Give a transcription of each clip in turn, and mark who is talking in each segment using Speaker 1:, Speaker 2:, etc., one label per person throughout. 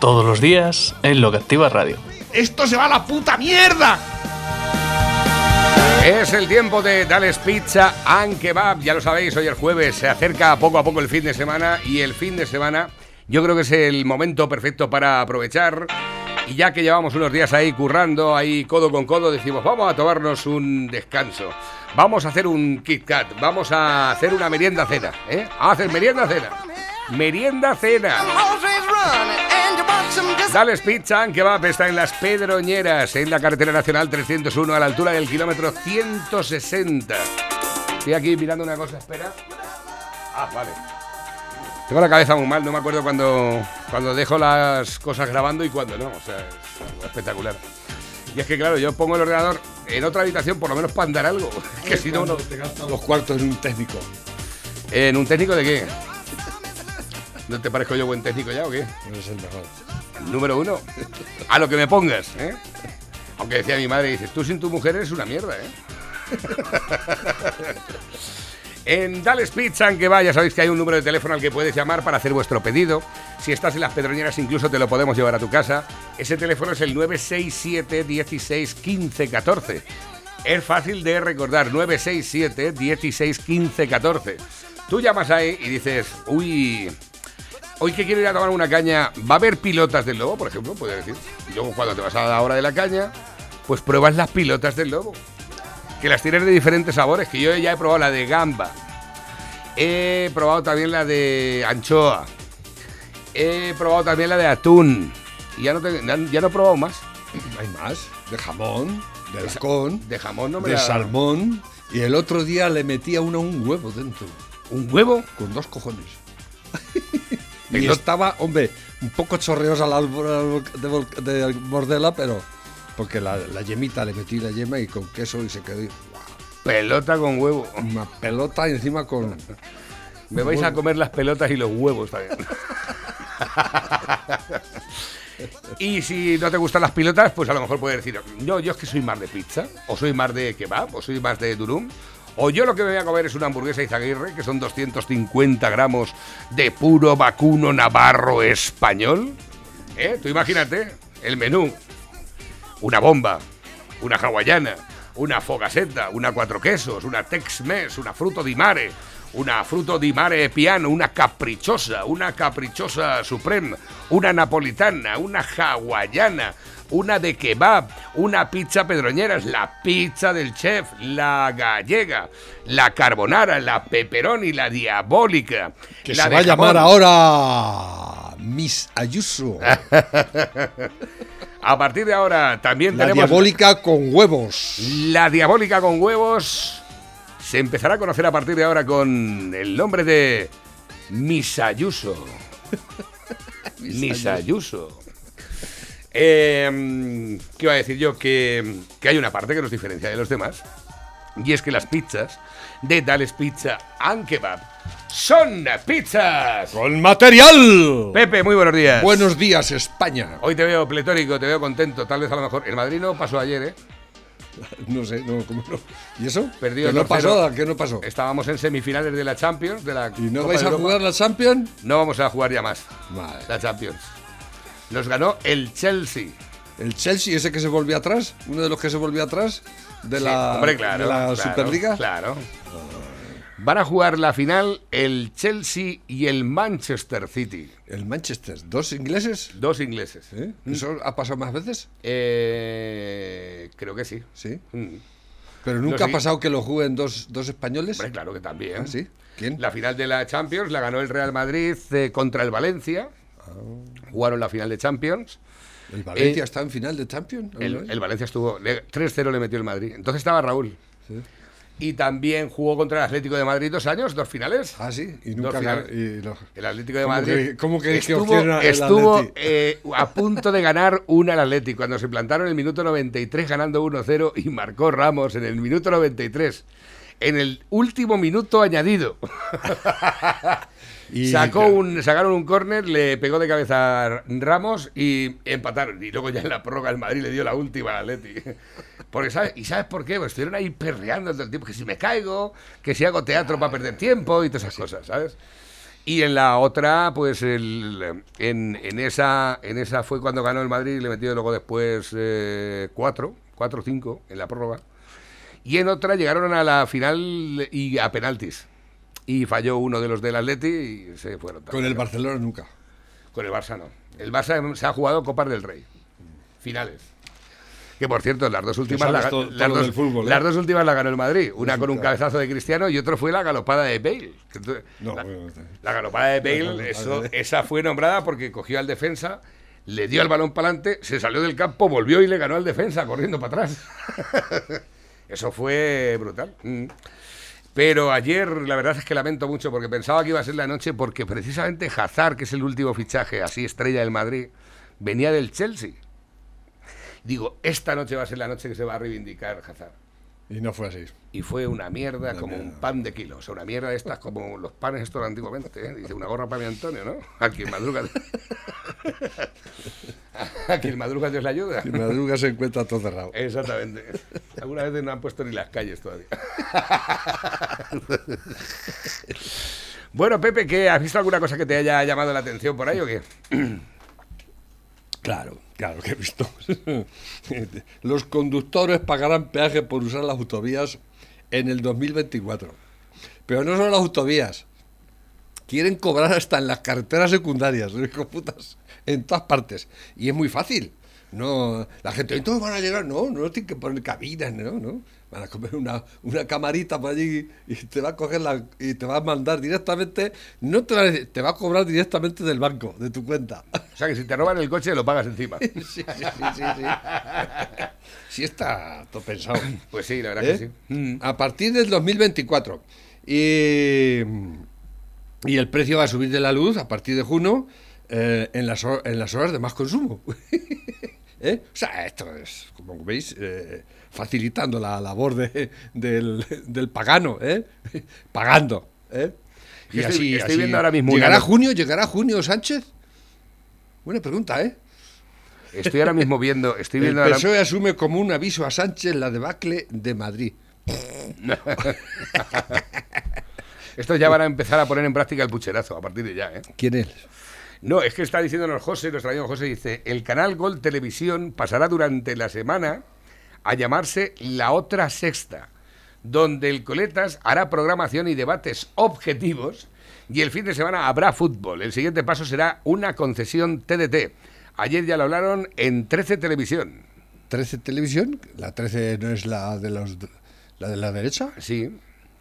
Speaker 1: Todos los días en Lo que Activa Radio.
Speaker 2: ¡Esto se va a la puta mierda!
Speaker 3: Es el tiempo de Dales Pizza and Kebab. Ya lo sabéis, hoy el jueves se acerca poco a poco el fin de semana y el fin de semana yo creo que es el momento perfecto para aprovechar. Y ya que llevamos unos días ahí currando, ahí codo con codo, decimos, vamos a tomarnos un descanso. Vamos a hacer un Kit Kat, vamos a hacer una merienda cena, ¿eh? A hacer merienda cena. Merienda cena. Dales Pizza Kebab está en Las Pedroñeras, en la carretera nacional 301, a la altura del kilómetro 160. Estoy aquí mirando una cosa, espera. Ah, vale. Tengo la cabeza muy mal, no me acuerdo cuando, cuando dejo las cosas grabando y cuando no. O sea, es espectacular. Y es que, claro, yo pongo el ordenador en otra habitación por lo menos para andar algo. que si no, no.
Speaker 2: Los cuartos en un técnico.
Speaker 3: ¿En un técnico de qué? ¿No te parezco yo buen técnico ya o qué?
Speaker 2: No el mejor.
Speaker 3: Número uno. A lo que me pongas, ¿eh? Aunque decía mi madre, dices, tú sin tu mujer eres una mierda, ¿eh? En Dales Pizza, en que vaya, sabéis que hay un número de teléfono al que puedes llamar para hacer vuestro pedido. Si estás en las pedroñeras, incluso te lo podemos llevar a tu casa. Ese teléfono es el 967 16 15 14. Es fácil de recordar, 967 16 15 14. Tú llamas ahí y dices, uy, hoy que quiero ir a tomar una caña, ¿va a haber pilotas del lobo, por ejemplo? Puedes decir. Y luego cuando te vas a la hora de la caña, pues pruebas las pilotas del lobo que las tienes de diferentes sabores, que yo ya he probado la de gamba, he probado también la de anchoa, he probado también la de atún, y ya no, te- ya no he probado más.
Speaker 2: Hay más. De jamón, de halcón,
Speaker 3: De jamón no me
Speaker 2: de
Speaker 3: la-
Speaker 2: salmón. Y el otro día le metía uno un huevo dentro.
Speaker 3: ¿Un huevo?
Speaker 2: Con dos cojones. y
Speaker 3: Pero-
Speaker 2: estaba, hombre, un poco chorreosa la de, morderla, pero. Porque la, la yemita le metí la yema y con queso y se quedó ¡guau!
Speaker 3: Pelota con huevo.
Speaker 2: una pelota y encima con.
Speaker 3: Me vais a comer las pelotas y los huevos también. y si no te gustan las pilotas, pues a lo mejor puedes decir, no, yo es que soy más de pizza, o soy más de kebab, o soy más de durum, o yo lo que me voy a comer es una hamburguesa Izaguirre, que son 250 gramos de puro vacuno navarro español. ¿Eh? Tú imagínate el menú. Una bomba, una hawaiana, una fogaseta, una cuatro quesos, una tex-mex, una fruto di mare, una fruto di mare piano, una caprichosa, una caprichosa supreme, una napolitana, una hawaiana, una de kebab, una pizza pedroñeras, la pizza del chef, la gallega, la carbonara, la pepperoni, la diabólica.
Speaker 2: Que
Speaker 3: la
Speaker 2: se va a llamar ahora Miss Ayuso.
Speaker 3: A partir de ahora también
Speaker 2: la
Speaker 3: tenemos
Speaker 2: diabólica con huevos.
Speaker 3: La diabólica con huevos se empezará a conocer a partir de ahora con el nombre de Misayuso. Misayuso. Eh, ¿Qué iba a decir yo? Que, que hay una parte que nos diferencia de los demás. Y es que las pizzas de Dales Pizza and Kebab son pizzas.
Speaker 2: ¡Con material!
Speaker 3: Pepe, muy buenos días.
Speaker 2: Buenos días, España.
Speaker 3: Hoy te veo pletórico, te veo contento. Tal vez a lo mejor. El Madrid no pasó ayer, ¿eh?
Speaker 2: No sé, no, ¿cómo no? ¿Y eso?
Speaker 3: Perdido
Speaker 2: ¿Qué no
Speaker 3: 2-0.
Speaker 2: pasó? ¿Qué no pasó?
Speaker 3: Estábamos en semifinales de la Champions, de la
Speaker 2: ¿Y no
Speaker 3: Copa
Speaker 2: vais a jugar la Champions?
Speaker 3: No vamos a jugar ya más la Champions. Nos ganó el Chelsea.
Speaker 2: ¿El Chelsea, ese que se volvió atrás? ¿Uno de los que se volvió atrás? ¿De
Speaker 3: Sí,
Speaker 2: la,
Speaker 3: hombre, claro,
Speaker 2: de la
Speaker 3: claro,
Speaker 2: Superliga?
Speaker 3: Claro. Van a jugar la final el Chelsea y el Manchester City.
Speaker 2: El Manchester. ¿Dos ingleses?
Speaker 3: Dos ingleses.
Speaker 2: ¿Eh? ¿Eso ha pasado más veces?
Speaker 3: Eh, creo que sí.
Speaker 2: Sí.
Speaker 3: Mm.
Speaker 2: Pero nunca
Speaker 3: No,
Speaker 2: ha
Speaker 3: sí.
Speaker 2: pasado que lo jueguen dos, dos españoles.
Speaker 3: Hombre, claro que también.
Speaker 2: Ah, ¿sí? ¿Quién?
Speaker 3: La final de la Champions la ganó el Real Madrid eh, contra el Valencia.
Speaker 2: Ah.
Speaker 3: Jugaron la final de Champions.
Speaker 2: ¿El Valencia
Speaker 3: Eh,
Speaker 2: está en final de Champions? ¿o
Speaker 3: El, el Valencia estuvo. le- 3-0 le metió el Madrid. Entonces estaba Raúl. Y también jugó contra el Atlético de Madrid dos años, dos finales.
Speaker 2: Ah, sí, y nunca ganó- y lo-
Speaker 3: El Atlético de
Speaker 2: ¿Cómo
Speaker 3: Madrid
Speaker 2: que- cómo que
Speaker 3: estuvo, estuvo eh, a punto de ganar una al Atlético cuando se plantaron en el minuto 93 ganando 1-0 y marcó Ramos en el minuto 93. En el último minuto añadido.
Speaker 2: Y-
Speaker 3: Sacó un, sacaron un córner, le pegó de cabeza a Ramos y empataron. Y luego ya en la prórroga el Madrid le dio la última al Atleti. Porque, ¿sabes? ¿Y sabes por qué? Pues estuvieron ahí perreando todo el tiempo. Que si me caigo, que si hago teatro para perder tiempo y todas esas cosas, ¿sabes? Y en la otra, pues el, en, en esa, en esa fue cuando ganó el Madrid y le metió luego después eh, cuatro, cuatro o cinco en la prórroga. Y en otra llegaron a la final y a penaltis. Y falló uno de los del Atleti y se fueron.
Speaker 2: Con el Barcelona nunca.
Speaker 3: Con el Barça no. El Barça se ha jugado Copas del Rey. Finales. Que por cierto, las dos últimas, la-
Speaker 2: todo-
Speaker 3: las,
Speaker 2: todo
Speaker 3: dos,
Speaker 2: fútbol, ¿eh?
Speaker 3: las dos últimas la ganó el Madrid. Una con un cabezazo de Cristiano y otro fue la galopada de Bale.
Speaker 2: No,
Speaker 3: la, la galopada de Bale, eso- esa fue nombrada porque cogió al defensa, le dio el balón para adelante, se salió del campo, volvió y le ganó al defensa corriendo para atrás. eso fue brutal. Pero ayer la verdad es que lamento mucho porque pensaba que iba a ser la noche porque precisamente Hazard, que es el último fichaje así estrella del Madrid, venía del Chelsea. Digo, esta noche va a ser la noche que se va a reivindicar Hazard.
Speaker 2: Y no fue así.
Speaker 3: Y fue una mierda
Speaker 2: Una
Speaker 3: como
Speaker 2: mierda.
Speaker 3: un pan de kilo. O sea, una mierda de estas como los panes estos antiguamente. ¿eh? Dice, una gorra para mi Antonio, ¿no? A quien madruga... a quien madruga Dios le ayuda.
Speaker 2: Si madruga se encuentra todo cerrado.
Speaker 3: Exactamente. Algunas veces no han puesto ni las calles todavía. bueno, Pepe, ¿qué, ¿has visto alguna cosa que te haya llamado la atención por ahí o qué?
Speaker 2: Claro, claro que he visto. Los conductores pagarán peaje por usar las autovías en el 2024. Pero no solo las autovías. Quieren cobrar hasta en las carreteras secundarias, en todas partes. Y es muy fácil. No, la gente, entonces van a llegar, no, no tienen que poner cabinas, no, no. Van a comer una, una camarita por allí y te va a coger la, y te va a mandar directamente, no te va a, decir, te va a cobrar directamente del banco, de tu cuenta.
Speaker 3: O sea, que si te roban el coche lo pagas encima.
Speaker 2: Sí, sí, sí, sí, sí. Está todo pensado.
Speaker 3: Pues sí, la verdad
Speaker 2: ¿Eh?
Speaker 3: que sí. Mm.
Speaker 2: A partir del 2024. Y, y el precio va a subir de la luz a partir de junio eh, en, las, en las horas de más consumo. ¿Eh? O sea, esto es, como veis, eh, facilitando la labor de- del, del pagano, ¿eh? pagando. ¿eh?
Speaker 3: Estoy- estoy viendo ahora mismo
Speaker 2: ¿Llegará junio? ¿Llegará junio Sánchez? Buena pregunta, ¿eh?
Speaker 3: Estoy ahora mismo viendo, estoy
Speaker 2: El
Speaker 3: viendo ahora-
Speaker 2: PSOE asume como un aviso a Sánchez la debacle de Madrid.
Speaker 3: Estos ya van a empezar a poner en práctica el pucherazo a partir de ya, ¿eh?
Speaker 2: ¿Quién es?
Speaker 3: No, es que está diciéndonos José, nuestro amigo José, dice, el canal Gol Televisión pasará durante la semana a llamarse La Otra Sexta, donde el Coletas hará programación y debates objetivos y el fin de semana habrá fútbol. El siguiente paso será una concesión TDT. Ayer ya lo hablaron en 13 Televisión.
Speaker 2: 13 Televisión, la 13 no es la de los la de la derecha.
Speaker 3: Sí,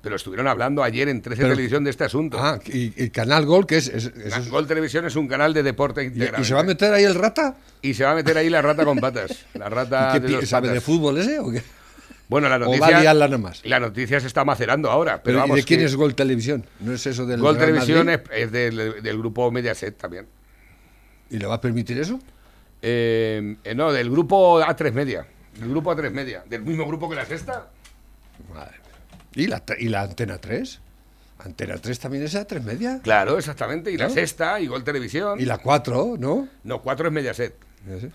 Speaker 3: pero estuvieron hablando ayer en 13
Speaker 2: Pero-
Speaker 3: Televisión de este asunto.
Speaker 2: Ah, y, y Canal Gol, que es, es- eso es-
Speaker 3: Gol Televisión es un canal de deporte
Speaker 2: y,
Speaker 3: integral.
Speaker 2: y se va a meter ahí el rata.
Speaker 3: Y se va a meter ahí la rata con patas. La rata
Speaker 2: ¿Qué
Speaker 3: de
Speaker 2: pi-
Speaker 3: dos
Speaker 2: ¿Sabe de fútbol ese o qué?
Speaker 3: Bueno, la
Speaker 2: O va a
Speaker 3: noticia,
Speaker 2: liarla nada más.
Speaker 3: la noticia se está macerando ahora. Pero,
Speaker 2: Pero, ¿y de quién
Speaker 3: que
Speaker 2: es Gol Televisión? ¿No es eso del
Speaker 3: Gol
Speaker 2: Real
Speaker 3: Televisión
Speaker 2: Madrid?
Speaker 3: es, es del, del grupo Mediaset también.
Speaker 2: ¿Y le va a permitir eso?
Speaker 3: Eh, eh, no, del grupo A3 Media. Del grupo A3 Media. Del mismo grupo que la sexta.
Speaker 2: Madre. ¿Y la, y la Antena 3? Antena 3 también es a 3 media.
Speaker 3: Claro, exactamente. Y
Speaker 2: ¿No?
Speaker 3: la sexta, y Gol Televisión.
Speaker 2: Y la 4, ¿no?
Speaker 3: No, 4 es Mediaset. Mediaset.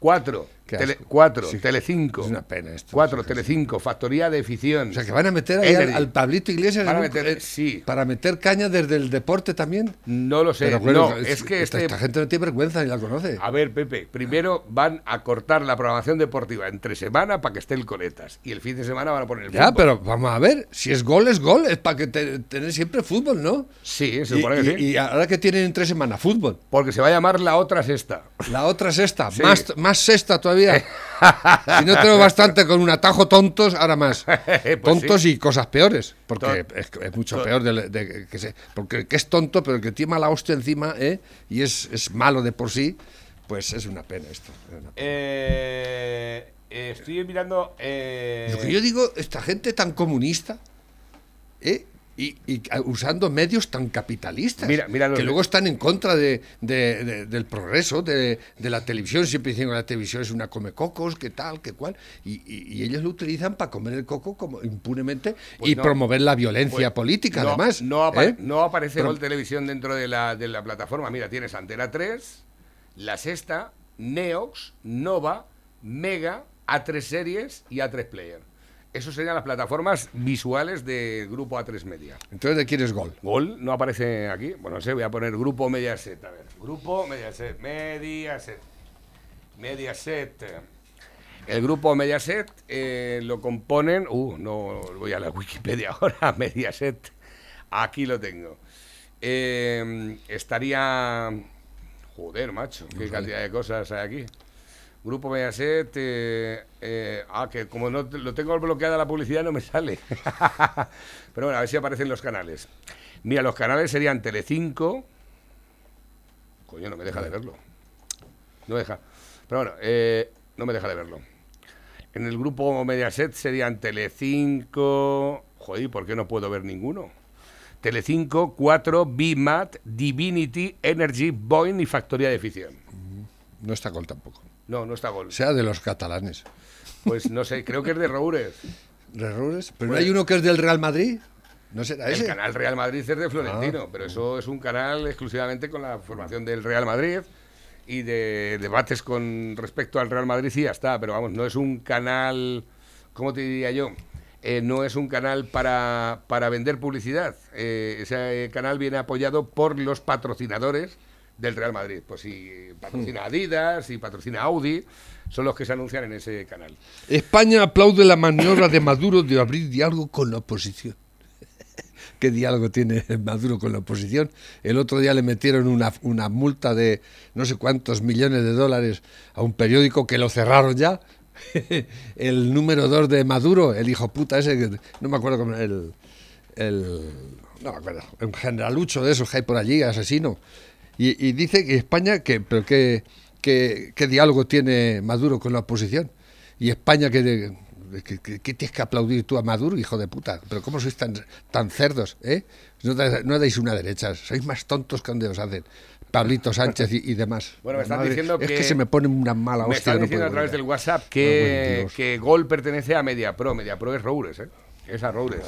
Speaker 2: 4
Speaker 3: tele, cuatro,
Speaker 2: Sí,
Speaker 3: Telecinco.
Speaker 2: es una pena esto,
Speaker 3: Cuatro,
Speaker 2: sí.
Speaker 3: Telecinco, Factoría de Ficción.
Speaker 2: O sea, que van a meter ahí al, Pablito Iglesias
Speaker 3: Van a
Speaker 2: en un-
Speaker 3: meter-
Speaker 2: eh,
Speaker 3: sí.
Speaker 2: para meter caña desde el deporte también.
Speaker 3: No lo sé.
Speaker 2: Pero bueno,
Speaker 3: no, es que
Speaker 2: esta,
Speaker 3: este,
Speaker 2: esta gente no tiene vergüenza ni la conoce.
Speaker 3: A ver, Pepe, primero van a cortar la programación deportiva entre semana para que esté el Coletas. Y el fin de semana van a poner el
Speaker 2: Ya,
Speaker 3: fútbol.
Speaker 2: pero vamos a ver, si es gol, es gol, es para que te, tener siempre fútbol, ¿no?
Speaker 3: Sí, se
Speaker 2: Y,
Speaker 3: supone que
Speaker 2: y-
Speaker 3: sí.
Speaker 2: y ahora que tienen en tres semanas fútbol.
Speaker 3: Porque se va a llamar la otra sexta.
Speaker 2: La otra sexta, más, más sexta todavía. Si no tengo bastante con un atajo tontos, ahora más.
Speaker 3: Pues
Speaker 2: tontos
Speaker 3: sí.
Speaker 2: y cosas peores. Porque es, es mucho peor de, de- que se, porque que es tonto, pero el que tiene mala hostia encima ¿eh? y es, es malo de por sí, pues es una pena esto. es una pena.
Speaker 3: Eh, eh, estoy mirando. eh,
Speaker 2: Lo que yo digo, esta gente tan comunista, ¿eh? Y, y, usando medios tan capitalistas,
Speaker 3: Mira, mira los
Speaker 2: que luego están en contra de, de- de- del progreso, de, de la televisión. Siempre dicen que la televisión es una comecocos, que tal, que cual. Y, y- y ellos lo utilizan para comer el coco como impunemente
Speaker 3: Pues
Speaker 2: y
Speaker 3: no.
Speaker 2: promover la violencia
Speaker 3: Pues,
Speaker 2: política,
Speaker 3: no,
Speaker 2: además.
Speaker 3: No, apa-
Speaker 2: ¿eh?
Speaker 3: no aparece
Speaker 2: Pero-
Speaker 3: Gol Televisión dentro de la, de la plataforma. Mira, tienes Antena 3, La Sexta, Neox, Nova, Mega, A3 Series y A3 Player. Esas serían las plataformas visuales del grupo A3 Media.
Speaker 2: Entonces, ¿de quién es gol?
Speaker 3: Gol no aparece aquí. Bueno, no sé, voy a poner Grupo Mediaset. A ver, Grupo Mediaset. Mediaset. Mediaset. El grupo Mediaset eh, lo componen. Uh, no voy a la Wikipedia ahora. Mediaset. Aquí lo tengo. Eh, estaría. Joder, macho. Qué cantidad de cosas hay aquí. Grupo Mediaset. eh, ah, que como no lo tengo bloqueada la publicidad, no me sale. Pero bueno, a ver si aparecen los canales. Mira, los canales serían Telecinco. Coño, no me deja de verlo. No deja. Pero bueno, eh, no me deja de verlo. En el grupo Mediaset serían Telecinco. Joder, ¿por qué no puedo ver ninguno? Telecinco, 4, BMAT, Divinity, Energy, Boeing y Factoría de Ficción.
Speaker 2: No está gol tampoco.
Speaker 3: No, no está gol.
Speaker 2: Sea, de los catalanes.
Speaker 3: Pues no sé, creo que es de Roures.
Speaker 2: ¿Errores? ¿Pero no
Speaker 3: Pues-
Speaker 2: hay uno que es del Real Madrid? ¿No será
Speaker 3: El
Speaker 2: ese?
Speaker 3: canal Real Madrid es de Florentino,
Speaker 2: Ah.
Speaker 3: pero eso es un canal exclusivamente con la formación del Real Madrid y de debates con respecto al Real Madrid y ya está, pero vamos, no es un canal, ¿cómo te diría yo? Eh, no es un canal para, para vender publicidad. Eh, ese canal viene apoyado por los patrocinadores del Real Madrid. Pues si patrocina Adidas y patrocina Audi, son los que se anuncian en ese canal.
Speaker 2: España aplaude la maniobra de Maduro de abrir diálogo con la oposición. ¿Qué diálogo tiene Maduro con la oposición? El otro día le metieron una, una multa de no sé cuántos millones de dólares a un periódico que lo cerraron ya. el número dos de Maduro, el hijo puta ese, que no me acuerdo cómo el, el no me acuerdo, un generalucho de esos que hay por allí, asesino. Y, y dice que España, que, pero qué, qué, qué diálogo tiene Maduro con la oposición. Y España, que, que, que- que tienes que aplaudir tú a Maduro, hijo de puta. Pero ¿cómo sois tan, tan cerdos? ¿eh? No, da- no dais una derecha, sois más tontos que donde os hacen. Pablito Sánchez y, y demás.
Speaker 3: Bueno, me están
Speaker 2: Madre,
Speaker 3: diciendo
Speaker 2: es
Speaker 3: que-
Speaker 2: que se me pone una mala
Speaker 3: Me
Speaker 2: hostia.
Speaker 3: están
Speaker 2: que no
Speaker 3: diciendo a través del. WhatsApp que,
Speaker 2: Dios.
Speaker 3: que Gol pertenece a MediaPro. MediaPro es Roures, ¿eh? Es a Roures.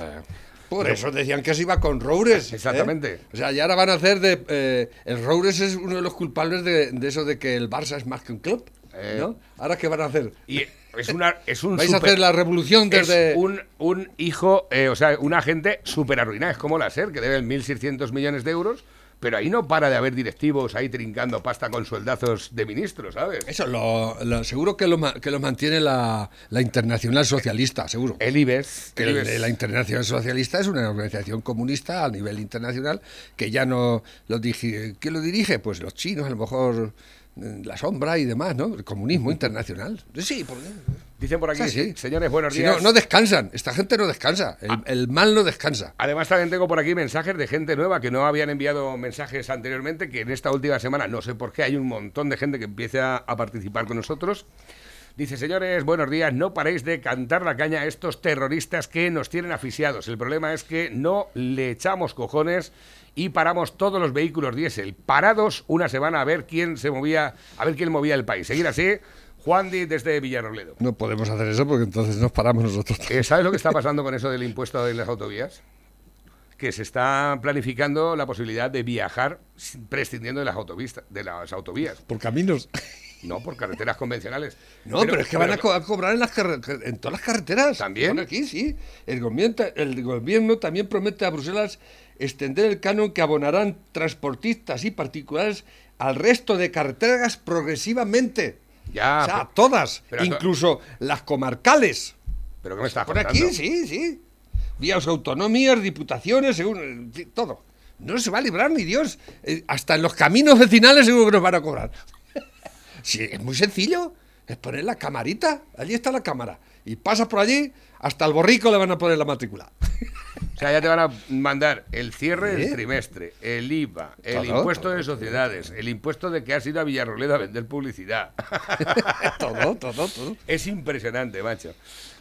Speaker 2: Por eso decían que se iba con Roures. ¿eh?
Speaker 3: Exactamente.
Speaker 2: O sea, y ahora van a hacer de. eh, el Roures es uno de los culpables de, de eso de que el Barça es más que un club.
Speaker 3: Eh.
Speaker 2: ¿no? Ahora, ¿qué van a hacer?
Speaker 3: Y es, una, es un
Speaker 2: ¿Vais a hacer la revolución desde.?
Speaker 3: Es un, un hijo, eh, o sea, un agente súper arruinado. Es como la SER, que debe 1.600 millones de euros, pero ahí no para de haber directivos ahí trincando pasta con sueldazos de ministros, ¿sabes?
Speaker 2: Eso, lo, lo- seguro que lo, que lo mantiene la, la Internacional Socialista, seguro.
Speaker 3: El IBEX.
Speaker 2: Que
Speaker 3: el IBEX.
Speaker 2: la Internacional Socialista es una organización comunista a nivel internacional que ya no lo dirige. ¿Quién lo dirige? Pues los chinos, a lo mejor eh, la sombra y demás, ¿no? El comunismo internacional. Sí, por
Speaker 3: Dicen por aquí, señores, buenos
Speaker 2: Si
Speaker 3: días.
Speaker 2: no, no descansan. Esta gente no descansa. El,
Speaker 3: Ah.
Speaker 2: el mal no descansa.
Speaker 3: Además, también tengo por aquí mensajes de gente nueva que no habían enviado mensajes anteriormente, que en esta última semana, no sé por qué, hay un montón de gente que empieza a participar con nosotros. Dice, señores, buenos días, no paréis de cantar la caña a estos terroristas que nos tienen asfixiados. El problema es que no le echamos cojones y paramos todos los vehículos diésel, parados una semana a ver quién se movía, a ver quién movía el país. Seguir así, Juan Di desde Villarrobledo.
Speaker 2: No podemos hacer eso porque entonces nos paramos nosotros.
Speaker 3: Eh, ¿Sabes lo que está pasando con eso del impuesto en las autovías? Que se está planificando la posibilidad de viajar prescindiendo de las autovistas, de las autovías,
Speaker 2: Por caminos.
Speaker 3: no por carreteras convencionales.
Speaker 2: No, pero, es que van a, co- a cobrar en, las en todas las carreteras.
Speaker 3: ¿También?
Speaker 2: Aquí, sí. El gobierno, el gobierno también promete a Bruselas extender el canon que abonarán transportistas y particulares al resto de carreteras progresivamente.
Speaker 3: Ya,
Speaker 2: o sea,
Speaker 3: pero-
Speaker 2: todas,
Speaker 3: pero-
Speaker 2: incluso las comarcales.
Speaker 3: ¿Pero qué me estás
Speaker 2: Por
Speaker 3: contando?
Speaker 2: aquí, sí, sí. Vías autonomías, diputaciones, según, todo. No se va a librar ni Dios. Eh, hasta en los caminos vecinales seguro que nos van a cobrar. Sí, es muy sencillo. Es poner la camarita. Allí está la cámara. Y pasas por allí, hasta el borrico le van a poner la matrícula.
Speaker 3: O sea, ya te van a mandar el cierre del trimestre, el IVA, el
Speaker 2: Todo,
Speaker 3: impuesto de sociedades, el impuesto de que has ido a Villarroledo a vender publicidad.
Speaker 2: todo, todo, todo.
Speaker 3: Es impresionante, macho.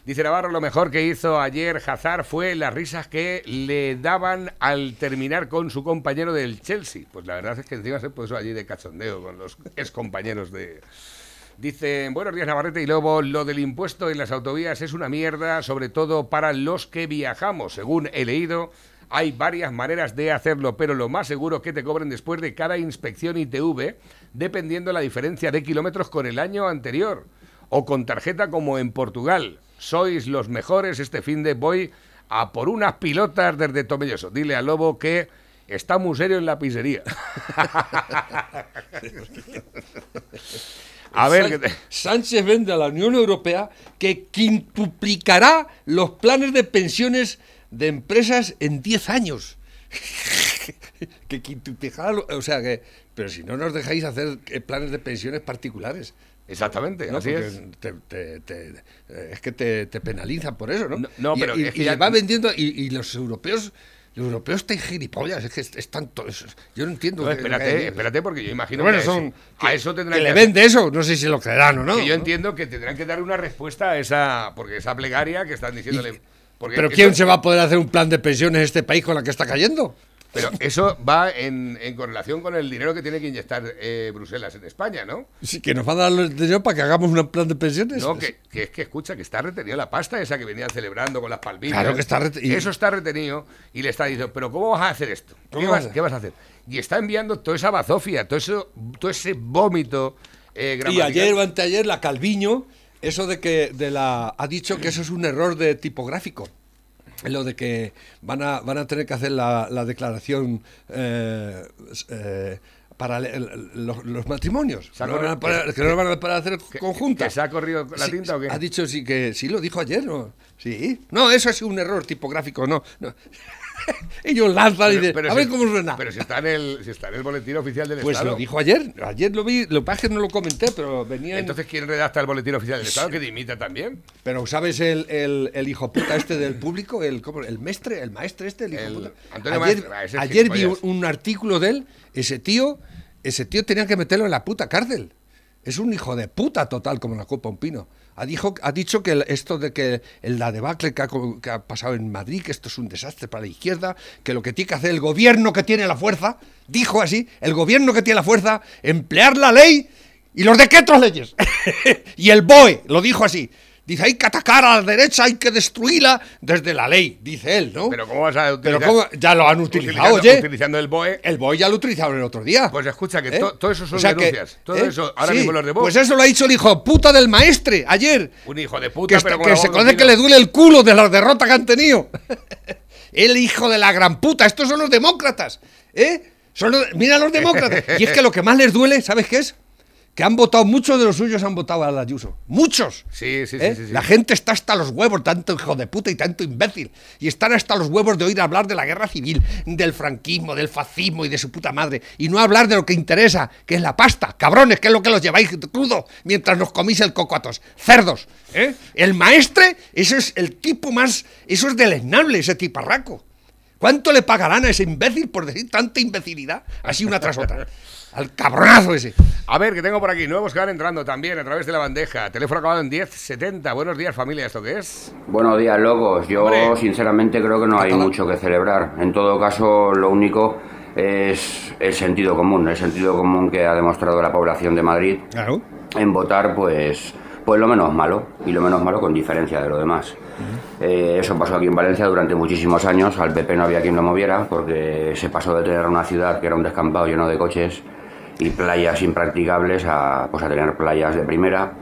Speaker 3: Dice Navarro, lo mejor que hizo ayer Hazard fue las risas que le daban al terminar con su compañero del Chelsea. Pues la verdad es que encima se puso allí de cachondeo con los ex compañeros de... Dicen, buenos días Navarrete y Lobo, lo del impuesto en las autovías es una mierda, sobre todo para los que viajamos. Según he leído, hay varias maneras de hacerlo, pero lo más seguro es que te cobren después de cada inspección ITV, dependiendo la diferencia de kilómetros con el año anterior. O con tarjeta como en Portugal. Sois los mejores, este fin de voy a por unas pilotas desde Tomelloso. Dile a Lobo que está muy serio en la pizzería. a ver,
Speaker 2: Sánchez vende a la Unión Europea que quintuplicará los planes de pensiones de empresas en 10 años. que quintuplicará, o sea que, pero si no nos dejáis hacer eh, planes de pensiones particulares.
Speaker 3: Exactamente,
Speaker 2: ¿no?
Speaker 3: así es.
Speaker 2: te- te- te- eh, es que te, penalizan por eso, ¿no?
Speaker 3: No, no,
Speaker 2: Y-
Speaker 3: pero
Speaker 2: y,
Speaker 3: es que
Speaker 2: y
Speaker 3: ya-
Speaker 2: les va vendiendo y, y los europeos, los europeos están gilipollas, es que est- están todos. Yo no entiendo.
Speaker 3: No, espérate, espérate, porque yo imagino
Speaker 2: Bueno,
Speaker 3: que,
Speaker 2: son
Speaker 3: eso, a eso tendrán
Speaker 2: que le vende eso, no sé si lo creerán o no.
Speaker 3: que yo
Speaker 2: ¿no?
Speaker 3: entiendo que tendrán que dar una respuesta a esa, porque esa plegaria que están diciéndole. porque
Speaker 2: Pero ¿quién se va a poder hacer un plan de pensiones en este país con la que está cayendo?
Speaker 3: Pero eso va en, en correlación con el dinero que tiene que inyectar eh, Bruselas en España, ¿no?
Speaker 2: Sí, que nos va a dar el dinero para que hagamos un plan de pensiones.
Speaker 3: No, que, que es que escucha, que está retenida la pasta esa que venían celebrando con las palmitas.
Speaker 2: Claro que está rete- y-
Speaker 3: Eso está retenido y le está diciendo, pero ¿cómo vas a hacer esto? ¿Qué
Speaker 2: ¿Cómo
Speaker 3: vas,
Speaker 2: vas a-
Speaker 3: qué vas a hacer? Y está enviando toda esa bazofia, todo, eso, todo ese vómito eh,
Speaker 2: Y ayer o anteayer la Calviño, eso de que de la ha dicho que eso es un error de tipográfico. Lo de que van a, van a tener que hacer la, la declaración eh, eh, para el- los, los matrimonios. No van a
Speaker 3: corrido-
Speaker 2: para- que no lo van a para hacer conjunta.
Speaker 3: que se ha corrido la
Speaker 2: Sí,
Speaker 3: tinta o qué?
Speaker 2: Ha dicho sí que sí lo dijo ayer, ¿no? Sí. No, eso ha sido un error tipográfico, no. no. Ellos lanzan y
Speaker 3: Pero-
Speaker 2: dicen,
Speaker 3: pero
Speaker 2: a
Speaker 3: si-
Speaker 2: ver cómo suena.
Speaker 3: Pero si está en el, si está en el boletín oficial del
Speaker 2: pues
Speaker 3: Estado.
Speaker 2: lo dijo ayer. Ayer lo vi, lo que no lo comenté, pero venía en-
Speaker 3: Entonces, ¿quién redacta el boletín oficial del Estado? Que dimita también.
Speaker 2: Pero ¿sabes el, el, el hijo puta este del público? El, ¿cómo? el mestre, el maestre este, el hijo puta.
Speaker 3: Antonio
Speaker 2: ayer
Speaker 3: Maestre, ah,
Speaker 2: ayer vi un, un artículo de él, ese tío, ese tío tenía que meterlo en la puta cárcel. Es un hijo de puta total como la copa un pino. Ha, ha dicho que esto de que la debacle que ha, co- que ha pasado en Madrid, que esto es un desastre para la izquierda, que lo que tiene que hacer el gobierno que tiene la fuerza, dijo así, el gobierno que tiene la fuerza, emplear la ley y los decretos leyes. y el BOE lo dijo así. Dice, hay que atacar a la derecha, hay que destruirla desde la ley, dice él, ¿no?
Speaker 3: Pero ¿cómo vas a utilizar?
Speaker 2: Pero ¿cómo? Ya lo han utilizado,
Speaker 3: utilizando,
Speaker 2: oye.
Speaker 3: utilizando el BOE.
Speaker 2: El BOE ya lo utilizaron el otro día.
Speaker 3: Pues escucha, que
Speaker 2: ¿Eh?
Speaker 3: to- todo eso son
Speaker 2: O sea que,
Speaker 3: denuncias. todo
Speaker 2: ¿eh?
Speaker 3: eso, ahora
Speaker 2: Sí,
Speaker 3: mismo los de.
Speaker 2: Pues eso lo ha dicho el hijo puta del maestre ayer.
Speaker 3: Un hijo de
Speaker 2: Que,
Speaker 3: puta,
Speaker 2: está-
Speaker 3: pero
Speaker 2: que se conoce que le duele el culo de la derrota que han tenido. el hijo de la gran puta. Estos son los demócratas. ¿Eh? Son los- mira los demócratas. Y es que lo que más les duele, ¿sabes qué es? Que han votado, muchos de los suyos han votado a la Ayuso. Muchos.
Speaker 3: Sí, sí, sí,
Speaker 2: ¿Eh?
Speaker 3: sí, sí.
Speaker 2: La gente está hasta los huevos, tanto hijo de puta y tanto imbécil. Y están hasta los huevos de oír hablar de la guerra civil, del franquismo, del fascismo y de su puta madre. Y no hablar de lo que interesa, que es la pasta. Cabrones, que es lo que los lleváis crudo mientras nos comís el coco a tos. Cerdos. ¿eh? El maestre, eso es el tipo más. Eso es deleznable, ese tiparraco. ¿Cuánto le pagarán a ese imbécil por decir tanta imbecilidad? Así una tras otra. Al cabronazo ese.
Speaker 3: A ver, que tengo por aquí nuevos que van entrando también a través de la bandeja. Teléfono acabado en 1070. Buenos días, familia. ¿Esto qué es?
Speaker 4: Buenos días, locos. Yo
Speaker 3: Hombre.
Speaker 4: sinceramente creo que no hay mucho que celebrar. En todo caso, lo único es el sentido común, el sentido común que ha demostrado la población de Madrid
Speaker 2: Claro.
Speaker 4: en votar, pues, pues lo menos malo, y lo menos malo con diferencia de lo demás. Eh, eso pasó aquí en Valencia durante muchísimos años, al PP no había quien lo moviera, porque se pasó de tener una ciudad que era un descampado lleno de coches y playas impracticables a, pues, a tener playas de primera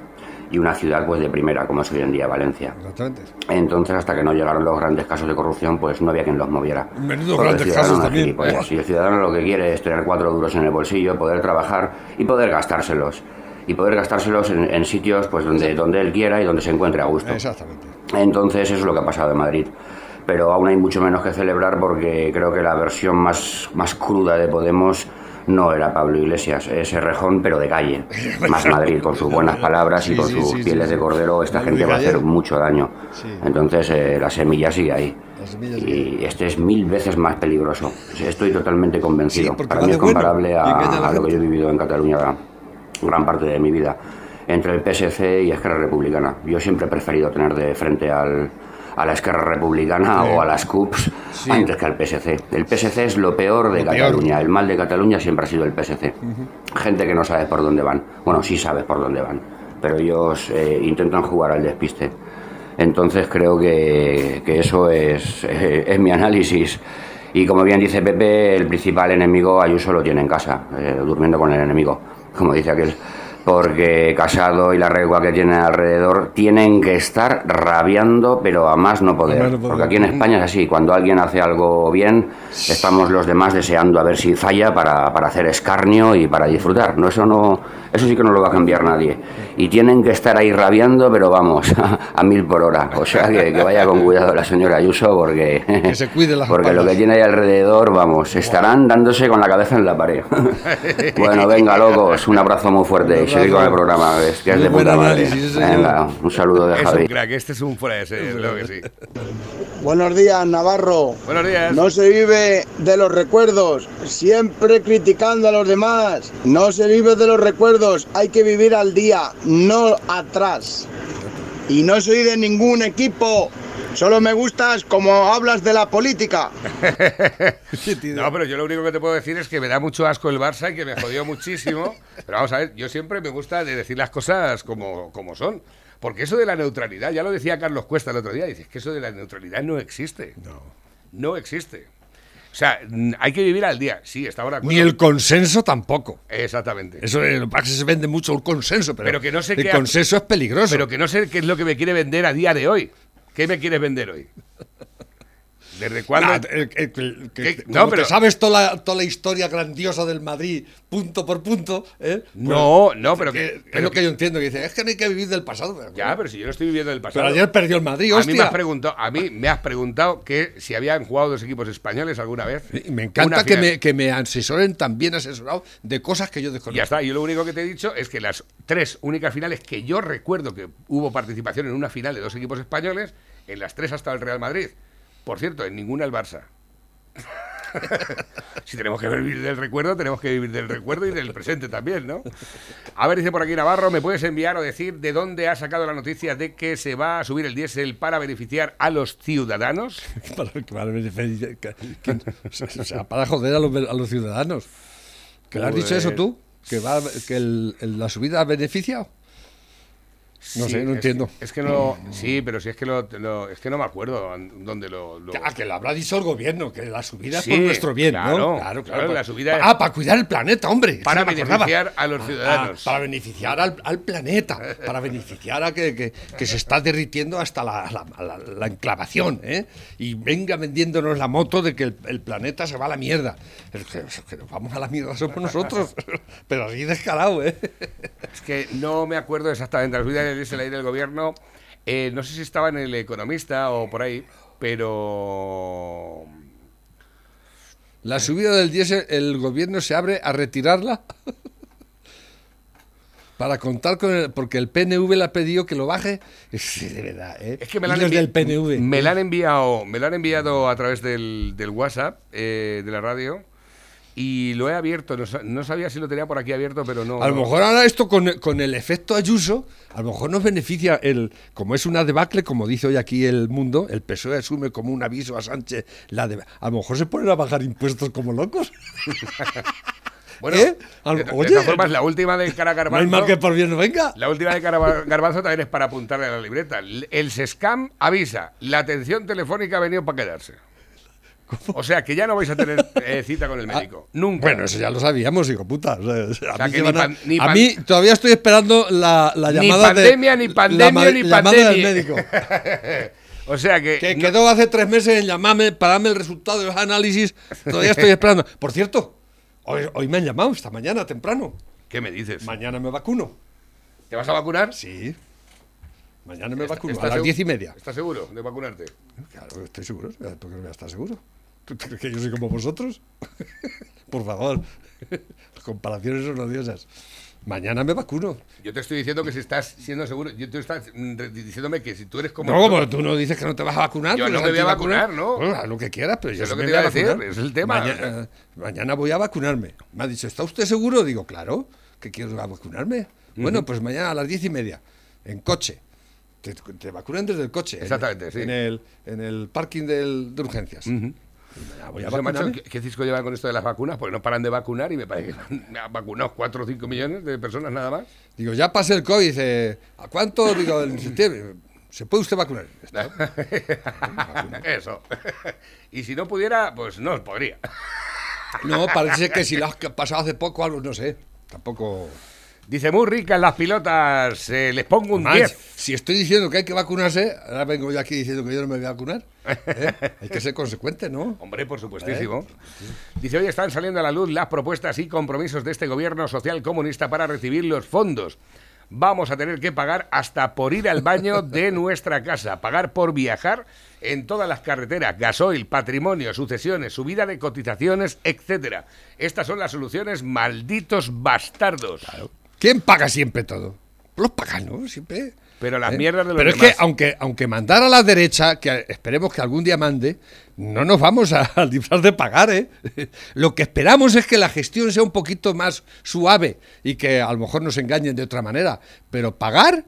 Speaker 4: y una ciudad pues de primera, como es hoy en día Valencia.
Speaker 2: Exactamente.
Speaker 4: Entonces, hasta que no llegaron los grandes casos de corrupción, pues no había quien los moviera. El
Speaker 2: grandes casos también.
Speaker 4: Y el ciudadano lo que quiere es tener cuatro duros en el bolsillo, poder trabajar y poder gastárselos. Y poder gastárselos en, en sitios pues donde, donde él quiera y donde se encuentre a gusto.
Speaker 2: Exactamente.
Speaker 4: Entonces, eso es lo que ha pasado en Madrid. Pero aún hay mucho menos que celebrar porque creo que la versión más, más cruda de Podemos no era Pablo Iglesias, ese rejón, pero de calle. Más Madrid, con sus buenas palabras y con
Speaker 2: sí,
Speaker 4: sus
Speaker 2: sí,
Speaker 4: pieles de cordero, esta gente va a hacer mucho daño. Entonces, eh, la semilla sigue ahí. Y este es mil veces más peligroso. Estoy totalmente convencido. Para mí es comparable a,
Speaker 2: a
Speaker 4: lo que yo he vivido en Cataluña gran parte de mi vida. Entre el PSC y Esquerra Republicana. Yo siempre he preferido tener de frente al, a la Esquerra Republicana o a las CUPs
Speaker 2: Sí.
Speaker 4: antes que al PSC. El PSC es lo peor de
Speaker 2: Lo peor.
Speaker 4: Cataluña. El mal de Cataluña siempre ha sido el PSC. Gente que no sabe por dónde van. Bueno, sí sabes por dónde van, pero ellos eh, intentan jugar al despiste. Entonces creo que, que eso es, eh, es mi análisis. Y como bien dice Pepe, el principal enemigo Ayuso lo tiene en casa, eh, durmiendo con el enemigo, como dice aquel. Porque Casado y la regua que tiene alrededor tienen que estar rabiando, pero a más no poder.
Speaker 2: A más no poder.
Speaker 4: Porque aquí en España es así, cuando alguien hace algo bien, estamos los demás deseando a ver si falla para, para hacer escarnio y para disfrutar. No, eso, no, eso sí que no lo va a cambiar nadie. Y tienen que estar ahí rabiando, pero vamos, a, mil por hora. O sea que, que vaya con cuidado la señora Ayuso, porque,
Speaker 2: Que se cuide las
Speaker 4: porque lo que tiene ahí alrededor, vamos, estarán dándose con la cabeza en la pared. bueno, venga, locos, un abrazo muy fuerte y seguir con el programa, es que es de puta madre.
Speaker 2: análisis, ese señor.
Speaker 4: Venga, un saludo de
Speaker 3: Es
Speaker 4: Javi.
Speaker 3: un crack, este es un de serie, lo que sí.
Speaker 5: Buenos días, Navarro.
Speaker 3: Buenos días.
Speaker 5: No se vive de los recuerdos, siempre criticando a los demás. No se vive de los recuerdos, hay que vivir al día, no atrás. Y no soy de ningún equipo, solo me gustas como hablas de la política.
Speaker 3: No, pero yo lo único que te puedo decir es que me da mucho asco el Barça y que me jodió muchísimo. Pero vamos a ver, yo siempre me gusta de decir las cosas como, como son. Porque eso de la neutralidad, ya lo decía Carlos Cuesta el otro día, dices que eso de la neutralidad no existe. No. No existe. O sea, hay que vivir al día. Sí, está ahora.
Speaker 2: Ni el consenso tampoco.
Speaker 3: Exactamente.
Speaker 2: Eso que se vende mucho el consenso, pero,
Speaker 3: Pero que no sé
Speaker 2: el
Speaker 3: qué-
Speaker 2: consenso es peligroso.
Speaker 3: Pero que no sé qué es lo que me quiere vender a día de hoy. ¿Qué me quieres vender hoy? ¿Desde cuándo?
Speaker 2: Nah, el- el- el- que-
Speaker 3: ¿Qué?
Speaker 2: como
Speaker 3: No, pero-
Speaker 2: sabes toda la, toda la historia grandiosa del Madrid, punto por punto, ¿eh?
Speaker 3: No, no, pero
Speaker 2: que, es lo que yo entiendo, que dice, es que no hay que vivir del pasado. Pero,
Speaker 3: Ya, pero si yo no estoy viviendo el pasado.
Speaker 2: pero ayer perdió el Madrid,
Speaker 3: a
Speaker 2: hostia.
Speaker 3: mí me has preguntado, a mí me has preguntado que si habían jugado dos equipos españoles alguna vez.
Speaker 2: Me encanta que me, que me asesoren tan bien asesorado de cosas que yo desconozco.
Speaker 3: Ya está, yo lo único que te he dicho es que las tres únicas finales que yo recuerdo que hubo participación en una final de dos equipos españoles, en las tres hasta el Real Madrid. Por cierto, en ninguna el Barça. si tenemos que vivir del recuerdo, tenemos que vivir del recuerdo y del presente también, ¿no? A ver, dice por aquí Navarro, ¿me puedes enviar o decir de dónde ha sacado la noticia de que se va a subir el diésel para beneficiar a los ciudadanos?
Speaker 2: para, para o sea, para joder a los, a los ciudadanos. ¿Que le has dicho
Speaker 3: Pues-
Speaker 2: eso tú? ¿Que, va, que el- el- la subida beneficia? No sé, no
Speaker 3: es
Speaker 2: entiendo.
Speaker 3: Es que no. Sí, pero si es que lo, lo- es que no me acuerdo dónde lo. lo-
Speaker 2: Ah, que lo habrá dicho el gobierno, que la subida
Speaker 3: Sí,
Speaker 2: es por nuestro bien,
Speaker 3: claro,
Speaker 2: ¿no? Claro,
Speaker 3: claro, la subida es-
Speaker 2: Ah, para cuidar el planeta, hombre.
Speaker 3: Para beneficiar a los ciudadanos.
Speaker 2: Ah, para beneficiar al, al planeta, para beneficiar a que, que- que se está derritiendo hasta la, la- la- la enclavación, ¿eh? Y venga vendiéndonos la moto de que el, el planeta se va a la mierda. Es que, es que nos vamos a la mierda somos nosotros, pero así descarado, ¿eh?
Speaker 3: Es que no me acuerdo exactamente. La subida diésel ahí del gobierno. eh, no sé si estaba en el Economista o por ahí, pero.
Speaker 2: La subida del diésel, el gobierno se abre a retirarla para contar con el, porque el PNV le ha pedido que lo baje. Sí, de verdad, ¿eh?
Speaker 3: Es que me la han,
Speaker 2: Hilos
Speaker 3: envi-
Speaker 2: del PNV.
Speaker 3: me la han enviado, me la han enviado a través del, del WhatsApp eh, de la radio y lo he abierto. No, sa- no sabía si lo tenía por aquí abierto, pero no.
Speaker 2: A lo mejor ahora esto con, con el efecto Ayuso, a lo mejor nos beneficia el, como es una debacle, como dice hoy aquí el mundo, el PSOE asume como un aviso a Sánchez la de, a lo mejor se ponen a bajar impuestos como locos.
Speaker 3: Bueno,
Speaker 2: ¿Eh?
Speaker 3: De, de
Speaker 2: oye,
Speaker 3: todas formas, la última de cara
Speaker 2: No hay
Speaker 3: Garbanzo.
Speaker 2: mal que por bien no venga.
Speaker 3: La última de cara Garbanzo también es para apuntarle a la libreta. El SESCAM avisa, la atención telefónica ha venido para quedarse. O sea, que ya no vais a tener eh, cita con el médico. Nunca.
Speaker 2: Ah, Bueno, eso ya lo sabíamos, hijo puta. O sea, a,
Speaker 3: sea,
Speaker 2: mí,
Speaker 3: ni pan- ni
Speaker 2: a todavía estoy esperando la, la
Speaker 3: Ni
Speaker 2: llamada de-
Speaker 3: pandemia, ni
Speaker 2: la
Speaker 3: pandemia,
Speaker 2: ma-
Speaker 3: ni
Speaker 2: llamada
Speaker 3: pandemia.
Speaker 2: del médico.
Speaker 3: o sea que.
Speaker 2: Que
Speaker 3: no-
Speaker 2: quedó hace tres meses en llamarme para darme el resultado de los análisis. Todavía estoy esperando. Por cierto, hoy, hoy me han llamado, esta mañana, temprano.
Speaker 3: ¿Qué me dices?
Speaker 2: Mañana me vacuno.
Speaker 3: ¿Te vas a vacunar?
Speaker 2: Sí. Mañana me
Speaker 3: ¿Está-
Speaker 2: vacuno, a las diez y media.
Speaker 3: ¿Estás seguro de vacunarte?
Speaker 2: Claro, estoy seguro. ¿Por qué no voy a estar seguro? ¿Tú crees que yo soy como vosotros? Por favor, las comparaciones son odiosas. Mañana me vacuno.
Speaker 3: Yo te estoy diciendo que si estás siendo seguro, yo tú estás diciéndome que si tú eres como
Speaker 2: No, como tú no dices que no te vas a vacunar.
Speaker 3: Yo
Speaker 2: tú
Speaker 3: no me voy a vacunar, ¿no?
Speaker 2: Bueno, haz lo que quieras, pero yo
Speaker 3: Es lo que te
Speaker 2: voy a
Speaker 3: a decir,
Speaker 2: vacunar.
Speaker 3: es el tema.
Speaker 2: Mañana, eh, mañana voy a vacunarme. Me ha dicho, ¿está usted seguro? Digo, claro, que quiero vacunarme. Bueno, pues mañana a las diez y media, en coche. Te, te vacunan desde el coche. en-
Speaker 3: Exactamente, sí.
Speaker 2: En el, en el parking del- de urgencias. Mañana voy a
Speaker 3: Ese macho,
Speaker 2: vacunarme.
Speaker 3: ¿qué, qué cisco llevan con esto de las vacunas? Porque no paran de vacunar y me parece que me han vacunado 4 o 5 millones de personas nada más.
Speaker 2: Digo, ya pasé el COVID. Dice, ¿a cuánto? Digo, en septiembre. ¿Se puede usted vacunar?
Speaker 3: Eso. y si no pudiera, pues no podría.
Speaker 2: No, parece que si lo has pasado hace poco algo, no sé. Tampoco.
Speaker 3: Dice, muy ricas las pilotas, eh, les pongo un
Speaker 2: Además,
Speaker 3: 10.
Speaker 2: si estoy diciendo que hay que vacunarse, ahora vengo yo aquí diciendo que yo no me voy a vacunar. ¿eh? Hay que ser consecuente, ¿no?
Speaker 3: Hombre, por supuestísimo. Dice, hoy están saliendo a la luz las propuestas y compromisos de este gobierno social comunista para recibir los fondos. Vamos a tener que pagar hasta por ir al baño de nuestra casa, pagar por viajar en todas las carreteras, gasoil, patrimonio, sucesiones, subida de cotizaciones, etcétera. Estas son las soluciones, malditos bastardos.
Speaker 2: ¿Quién paga siempre todo? Los pagan, ¿no? Siempre.
Speaker 3: Pero las
Speaker 2: ¿eh?
Speaker 3: mierdas de los
Speaker 2: Pero es que aunque, aunque mandara a la derecha, que esperemos que algún día mande, no nos vamos a, a librar de pagar, ¿eh? Lo que esperamos es que la gestión sea un poquito más suave y que a lo mejor nos engañen de otra manera. Pero pagar,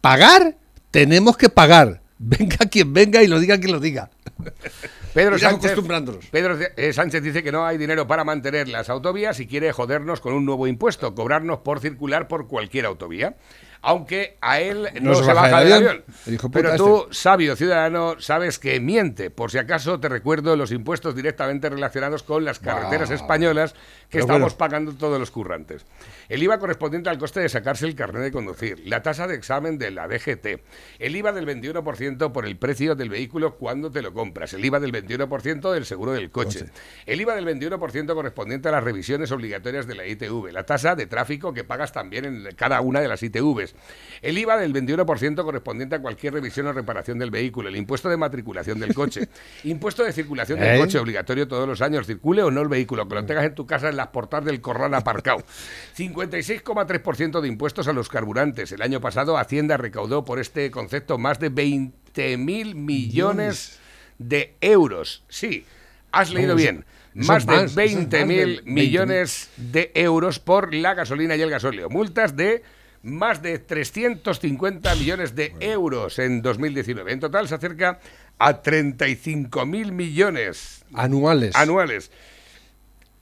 Speaker 2: pagar, tenemos que pagar. Venga quien venga y lo diga quien lo diga.
Speaker 3: Pedro
Speaker 2: Irán
Speaker 3: Sánchez,
Speaker 2: acostumbrándonos.
Speaker 3: Pedro eh, Sánchez dice que no hay dinero para mantener las autovías y quiere jodernos con un nuevo impuesto, cobrarnos por circular por cualquier autovía. Aunque a él no, se, baja del avión.
Speaker 2: Puta
Speaker 3: Pero
Speaker 2: este.
Speaker 3: tú, sabio ciudadano, sabes que miente. Por si acaso te recuerdo los impuestos directamente relacionados con las carreteras españolas que
Speaker 2: Pero
Speaker 3: estamos
Speaker 2: bueno.
Speaker 3: pagando todos los currantes. El IVA correspondiente al coste de sacarse el carnet de conducir, la tasa de examen de la DGT, el IVA del 21% por el precio del vehículo cuando te lo compras, el IVA del 21% del seguro del coche, el IVA del 21% correspondiente a las revisiones obligatorias de la ITV, la tasa de tráfico que pagas también en cada una de las ITVs, el IVA del 21% correspondiente a cualquier revisión o reparación del vehículo, el impuesto de matriculación del coche, impuesto de circulación del
Speaker 2: ¿Eh?
Speaker 3: coche obligatorio todos los años, circule o no el vehículo, que lo tengas en tu casa en las portadas del corral aparcado. 56,3% de impuestos a los carburantes. El año pasado Hacienda recaudó por este concepto más de 20.000 millones de euros. Sí, has leído bien. Más
Speaker 2: es
Speaker 3: de
Speaker 2: más, eso es más
Speaker 3: 20.000
Speaker 2: de 20.000.
Speaker 3: millones de euros por la gasolina y el gasóleo. Multas de más de 350 millones de euros en 2019. En total se acerca a 35.000 millones
Speaker 2: Anuales.
Speaker 3: anuales.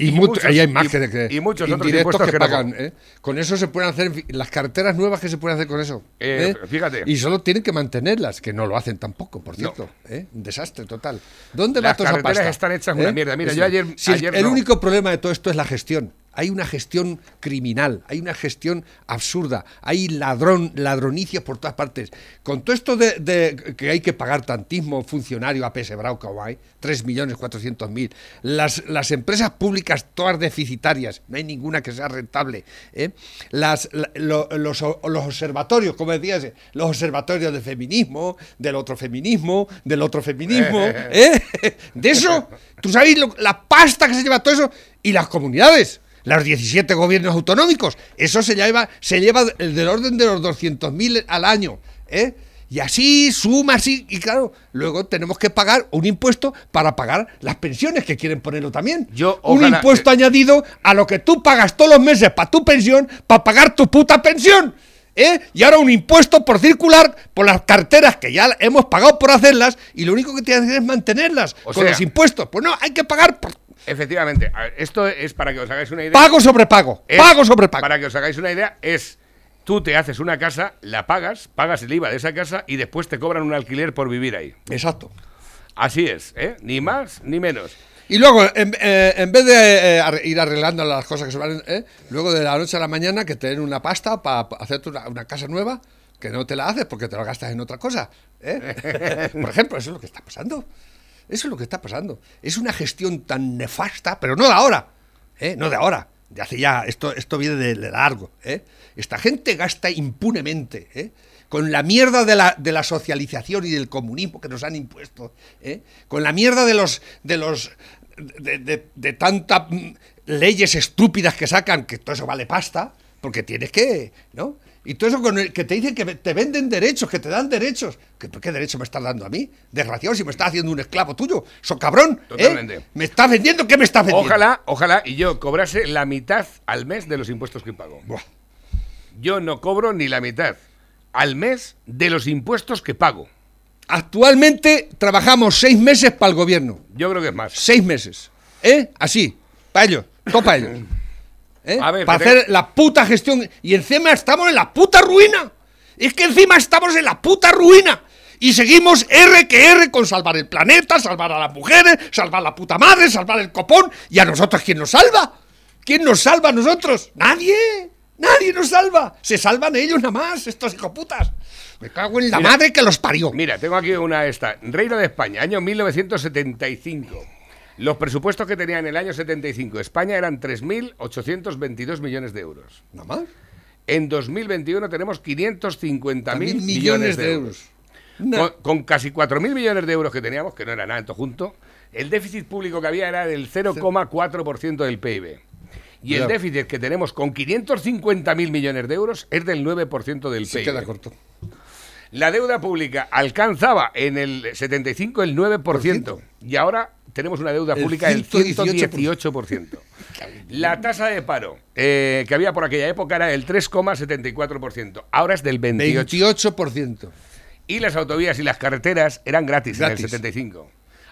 Speaker 2: Y,
Speaker 3: Y
Speaker 2: mucho-
Speaker 3: muchos-
Speaker 2: hay
Speaker 3: y-
Speaker 2: que,
Speaker 3: y muchos otros
Speaker 2: indirectos
Speaker 3: impuestos
Speaker 2: que, pagan.
Speaker 3: con-
Speaker 2: ¿eh? Con eso se pueden hacer las carreteras nuevas que se pueden hacer con eso.
Speaker 3: Eh,
Speaker 2: ¿eh?
Speaker 3: fíjate.
Speaker 2: Y solo tienen que mantenerlas, que no lo hacen tampoco, por cierto. ¿eh? Un desastre total. ¿Dónde va
Speaker 3: Las
Speaker 2: toda esa
Speaker 3: carreteras
Speaker 2: pasta?
Speaker 3: están hechas una
Speaker 2: ¿Eh?
Speaker 3: mierda. Mira, yo ayer-
Speaker 2: Si el-
Speaker 3: ayer
Speaker 2: el
Speaker 3: no.
Speaker 2: único problema de todo esto es la gestión. Hay una gestión criminal, hay una gestión absurda, hay ladrón, ladronicias por todas partes. Con todo esto de, de que hay que pagar tantismo funcionario a PS Brauca o hay 3.400.000, las, las empresas públicas todas deficitarias, no hay ninguna que sea rentable. ¿eh? Las, la- lo- los, los observatorios, como decías, los observatorios de feminismo, del otro feminismo, del otro feminismo, ¿eh? de eso, tú sabes lo- la pasta que se lleva todo eso y las comunidades. Los 17 gobiernos autonómicos, eso se lleva, se lleva el del orden de los 200.000 al año. ¿eh? Y así suma, así, y claro, luego tenemos que pagar un impuesto para pagar las pensiones que quieren ponerlo también.
Speaker 3: Yo,
Speaker 2: un impuesto añadido a lo que tú pagas todos los meses para tu pensión, para pagar tu puta pensión. ¿eh? Y ahora un impuesto por circular por las carteras que ya hemos pagado por hacerlas y lo único que tienes que hacer es mantenerlas
Speaker 3: O
Speaker 2: con
Speaker 3: sea-
Speaker 2: los impuestos. Pues no, hay que pagar por
Speaker 3: Efectivamente, a ver, esto es para que os hagáis una idea.
Speaker 2: pago sobre pago,
Speaker 3: Es-
Speaker 2: pago sobre pago.
Speaker 3: Para que os hagáis una idea, es tú te haces una casa, la pagas, pagas el IVA de esa casa y después te cobran un alquiler por vivir ahí.
Speaker 2: Exacto.
Speaker 3: Así es, ¿eh? Ni más ni menos.
Speaker 2: Y luego, en, eh, en vez de eh, ir arreglando las cosas que se van, ¿eh? luego de la noche a la mañana que te den una pasta para hacerte una, una casa nueva, que no te la haces porque te la gastas en otra cosa. ¿eh? Por ejemplo, eso es lo que está pasando. Eso es lo que está pasando. Es una gestión tan nefasta, pero no de ahora. ¿eh? No de ahora. De hace ya, esto, esto viene de, largo. ¿eh? Esta gente gasta impunemente. ¿eh? con la mierda de la, de la socialización y del comunismo que nos han impuesto, ¿eh? con la mierda de los de los de, de, de tantas mm, leyes estúpidas que sacan, que todo eso vale pasta, porque tienes que, ¿no? Y todo eso con el, que te dicen que te venden derechos, que te dan derechos. ¿Qué, ¿Qué derecho me estás dando a mí? Desgraciado, si me estás haciendo un esclavo tuyo. ¡So cabrón! ¿eh?
Speaker 3: Totalmente.
Speaker 2: ¿Me estás vendiendo? ¿Qué me estás vendiendo?
Speaker 3: Ojalá, ojalá, y yo cobrase la mitad al mes de los impuestos que pago.
Speaker 2: Buah.
Speaker 3: Yo no cobro ni la mitad al mes de los impuestos que pago.
Speaker 2: Actualmente trabajamos seis meses para el gobierno.
Speaker 3: Yo creo que es más.
Speaker 2: Seis meses. ¿Eh? Así. Para ellos. Todo para ellos. ¿Eh?
Speaker 3: A ver,
Speaker 2: para
Speaker 3: te-
Speaker 2: hacer la puta gestión. Y encima estamos en la puta ruina. Es que encima estamos en la puta ruina. Y seguimos R que R con salvar el planeta, salvar a las mujeres, salvar la puta madre, salvar el copón. ¿Y a nosotros quién nos salva? ¿Quién nos salva a nosotros? Nadie. Nadie nos salva. Se salvan ellos nada más, estos hijoputas. Me cago en la
Speaker 3: Mira.
Speaker 2: madre que los parió.
Speaker 3: Mira, tengo aquí una esta. Reino de España, año 1975. Los presupuestos que tenía en el año 75 España eran 3.822 millones de euros.
Speaker 2: Nada más.
Speaker 3: En 2021 tenemos 550.000
Speaker 2: También
Speaker 3: millones,
Speaker 2: millones
Speaker 3: de
Speaker 2: de
Speaker 3: euros.
Speaker 2: euros.
Speaker 3: Con, con casi 4.000 millones de euros que teníamos, que no era nada en todo junto, el déficit público que había era del 0,4% del PIB. Y el déficit que tenemos con 550.000 millones de euros es del 9% del
Speaker 2: Se
Speaker 3: PIB.
Speaker 2: queda corto.
Speaker 3: La deuda pública alcanzaba en el 75 el 9% y ahora tenemos una deuda pública del
Speaker 2: 118%.
Speaker 3: 118%. La tasa de paro eh, que había por aquella época era del 3,74%, ahora es del 28%.
Speaker 2: 28%.
Speaker 3: Y las autovías y las carreteras eran gratis,
Speaker 2: Gratis.
Speaker 3: en el 75.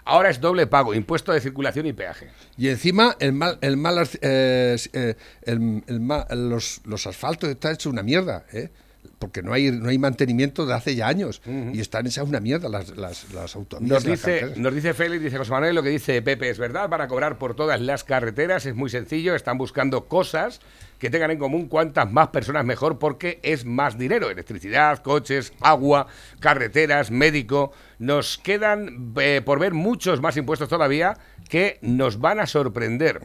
Speaker 3: Ahora es doble pago, impuesto de circulación y peaje.
Speaker 2: Y encima el mal, el mal eh, eh, el- el ma- los, los asfaltos están hechos una mierda, ¿eh? Porque no hay no hay mantenimiento de hace ya años y están hechas una mierda las, las, las autovías.
Speaker 3: Nos
Speaker 2: las
Speaker 3: dice,
Speaker 2: carreteras.
Speaker 3: nos dice Félix, dice José Manuel, lo que dice Pepe es verdad, para cobrar por todas las carreteras es muy sencillo, están buscando cosas que tengan en común cuantas más personas mejor porque es más dinero, electricidad, coches, agua, carreteras, médico, nos quedan eh, por ver muchos más impuestos todavía que nos van a sorprender.